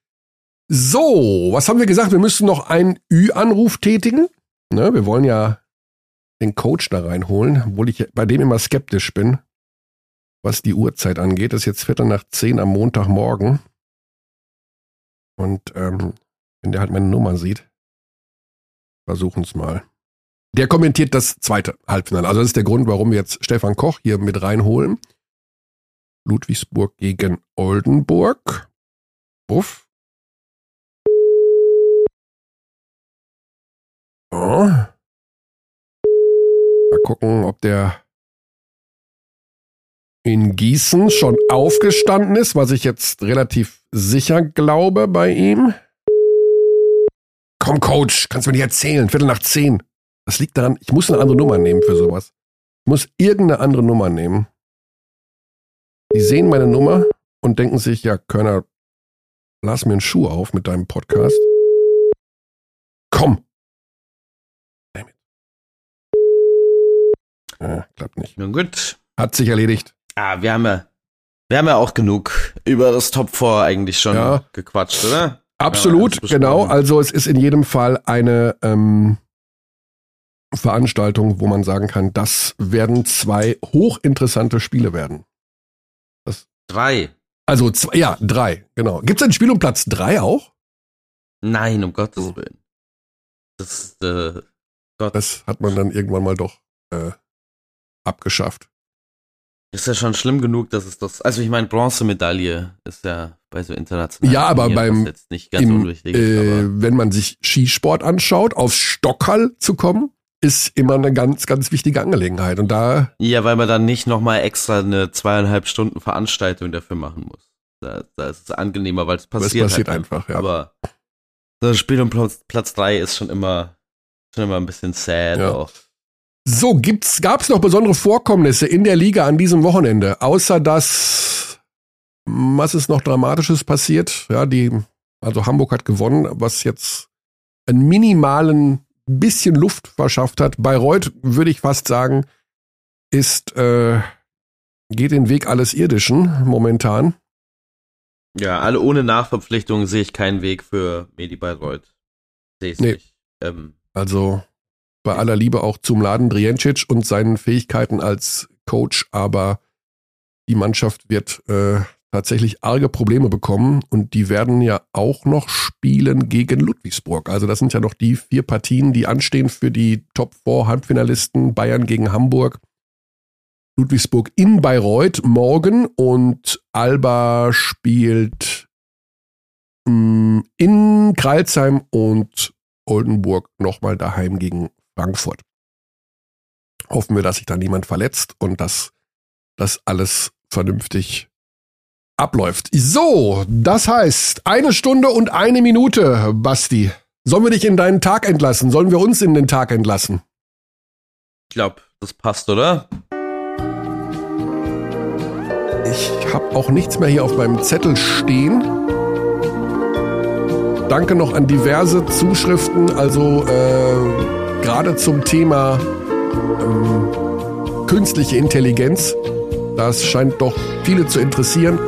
So, was haben wir gesagt? Wir müssen noch einen Ü-Anruf tätigen. Ne, wir wollen ja den Coach da reinholen, obwohl ich bei dem immer skeptisch bin, was die Uhrzeit angeht. Das ist jetzt Viertel nach zehn am Montagmorgen. Und ähm, wenn der halt meine Nummer sieht, versuchen es mal. Der kommentiert das zweite Halbfinale. Also das ist der Grund, warum wir jetzt Stefan Koch hier mit reinholen. Ludwigsburg gegen Oldenburg. Buff. Oh. Mal gucken, ob der in Gießen schon aufgestanden ist, was ich jetzt relativ sicher glaube bei ihm. Komm, Coach, kannst du mir nicht erzählen. Viertel nach zehn. Das liegt daran, ich muss eine andere Nummer nehmen für sowas. Ich muss irgendeine andere Nummer nehmen. Die sehen meine Nummer und denken sich, ja, Körner, lass mir einen Schuh auf mit deinem Podcast. Komm! Ja, klappt nicht. Nun gut. Hat sich erledigt. Ah, wir haben ja, wir haben ja auch genug über das Top 4 eigentlich schon ja. gequatscht, oder? Absolut, ja, genau. Also es ist in jedem Fall eine ähm, Veranstaltung, wo man sagen kann, das werden zwei hochinteressante Spiele werden. Das, drei. Also zwei, ja, drei, genau. Gibt es ein Spiel um Platz drei auch? Nein, um Gottes. Willen. Das, äh, Gott. das hat man dann irgendwann mal doch äh, abgeschafft. Ist ja schon schlimm genug, dass es das. Also ich meine, Bronzemedaille ist ja bei so internationalen. Ja, aber beim jetzt nicht ganz im, unwichtig. Äh, wenn man sich Skisport anschaut, auf Stockhall zu kommen, ist immer eine ganz, ganz wichtige Angelegenheit. Und da. Ja, weil man dann nicht nochmal extra eine zweieinhalb Stunden Veranstaltung dafür machen muss. Da, da ist es angenehmer, weil es passiert. Es passiert halt einfach, ja. Aber ein Spiel um Platz, Platz 3 ist schon immer, schon immer ein bisschen sad Ja. auch. So, gibt's, gab's noch besondere Vorkommnisse in der Liga an diesem Wochenende, außer dass, was ist noch Dramatisches passiert? Ja, die, also Hamburg hat gewonnen, was jetzt einen minimalen bisschen Luft verschafft hat. Bayreuth, würde ich fast sagen, ist, äh, geht den Weg alles Irdischen momentan. Ja, alle ohne Nachverpflichtung sehe ich keinen Weg für Medi Bayreuth. Sehe ich Nee. nicht. Ähm, Also bei aller Liebe auch zum Laden Driencic und seinen Fähigkeiten als Coach, aber die Mannschaft wird äh, tatsächlich arge Probleme bekommen und die werden ja auch noch spielen gegen Ludwigsburg. Also das sind ja noch die vier Partien, die anstehen für die Top 4 Halbfinalisten Bayern gegen Hamburg. Ludwigsburg in Bayreuth morgen und Alba spielt mh, in Kreilsheim und Oldenburg nochmal daheim gegen Frankfurt. Hoffen wir, dass sich da niemand verletzt und dass das alles vernünftig abläuft. So, das heißt, eine Stunde und eine Minute, Basti. Sollen wir dich in deinen Tag entlassen? Sollen wir uns in den Tag entlassen? ich glaube, das passt, oder? Ich habe auch nichts mehr hier auf meinem Zettel stehen. Danke noch an diverse Zuschriften, also äh, gerade zum Thema ähm, künstliche Intelligenz. Das scheint doch viele zu interessieren.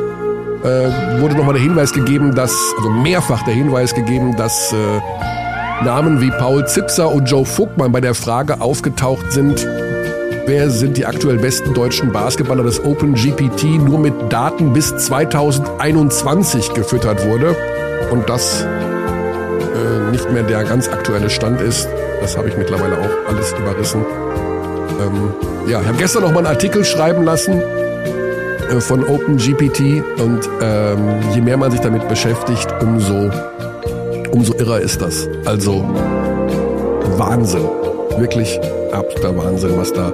Äh, wurde nochmal der Hinweis gegeben, dass, also mehrfach der Hinweis gegeben, dass äh, Namen wie Paul Zipser und Joe Vogtmann bei der Frage aufgetaucht sind, Wer sind die aktuell besten deutschen Basketballer des OpenGPT nur mit Daten bis 2021 gefüttert wurde und das äh, nicht mehr der ganz aktuelle Stand ist. Das habe ich mittlerweile auch alles überrissen. Ähm, ja, ich habe gestern noch mal einen Artikel schreiben lassen von OpenGPT und ähm, je mehr man sich damit beschäftigt, umso, umso irrer ist das. Also Wahnsinn. Wirklich absoluter Wahnsinn, was da,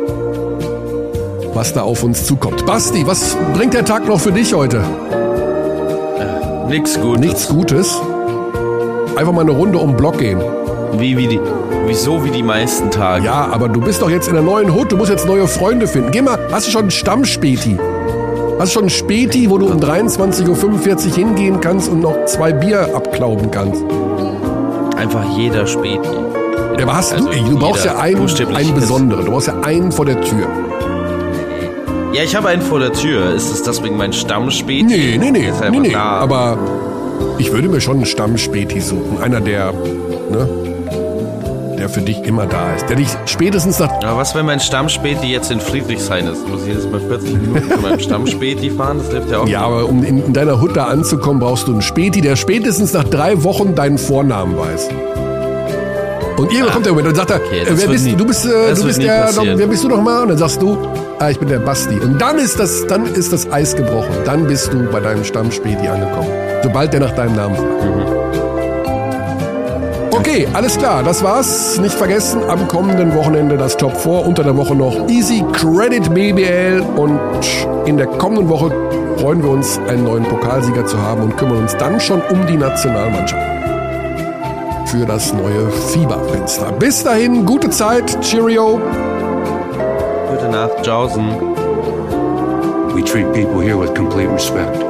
was da auf uns zukommt. Basti, was bringt der Tag noch für dich heute? Nix gut. Nichts Gutes. Einfach mal eine Runde um den Block gehen. Wie, wie die, wieso wie die meisten Tage. Ja, aber du bist doch jetzt in der neuen Hut, du musst jetzt neue Freunde finden. Geh mal, hast du schon einen Stammspäti? Hast du schon einen Späti, wo du um 23.45 Uhr hingehen kannst und noch zwei Bier abklauben kannst? Einfach jeder Späti. Ja, aber hast Also du, du brauchst ja einen, einen besonderen. Du brauchst ja einen vor der Tür. Ja, ich habe einen vor der Tür. Ist es deswegen mein Stammspäti? Nee, nee, nee, nee, nee. Aber ich würde mir schon einen Stammspäti suchen. Einer, der, ne, der für dich immer da ist. Der dich spätestens nach, Aber was, wenn mein Stammspäti jetzt in Friedrichshain ist? Muss ich jetzt mal 40 Minuten zu meinem Stammspäti fahren? Das hilft ja auch ja, aber um in, in deiner Hut da anzukommen, brauchst du einen Späti, der spätestens nach drei Wochen deinen Vornamen weiß. Und irgendwann kommt der Moment und sagt er, okay, äh, wer bist nie- du? Bist, äh, du bist der, passieren. wer bist du noch mal? Und dann sagst du, ah, ich bin der Basti. Und dann ist das, dann ist das Eis gebrochen. Dann bist du bei deinem Stammspäti angekommen. Sobald der nach deinem Namen fragt. Mhm. Okay, alles klar, das war's. Nicht vergessen, am kommenden Wochenende das Top 4, unter der Woche noch Easy Credit BBL und in der kommenden Woche freuen wir uns, einen neuen Pokalsieger zu haben und kümmern uns dann schon um die Nationalmannschaft für das neue Fieberfenster. Bis dahin, gute Zeit, Cheerio. Gute Nacht, Jausen. We treat people here with complete respect.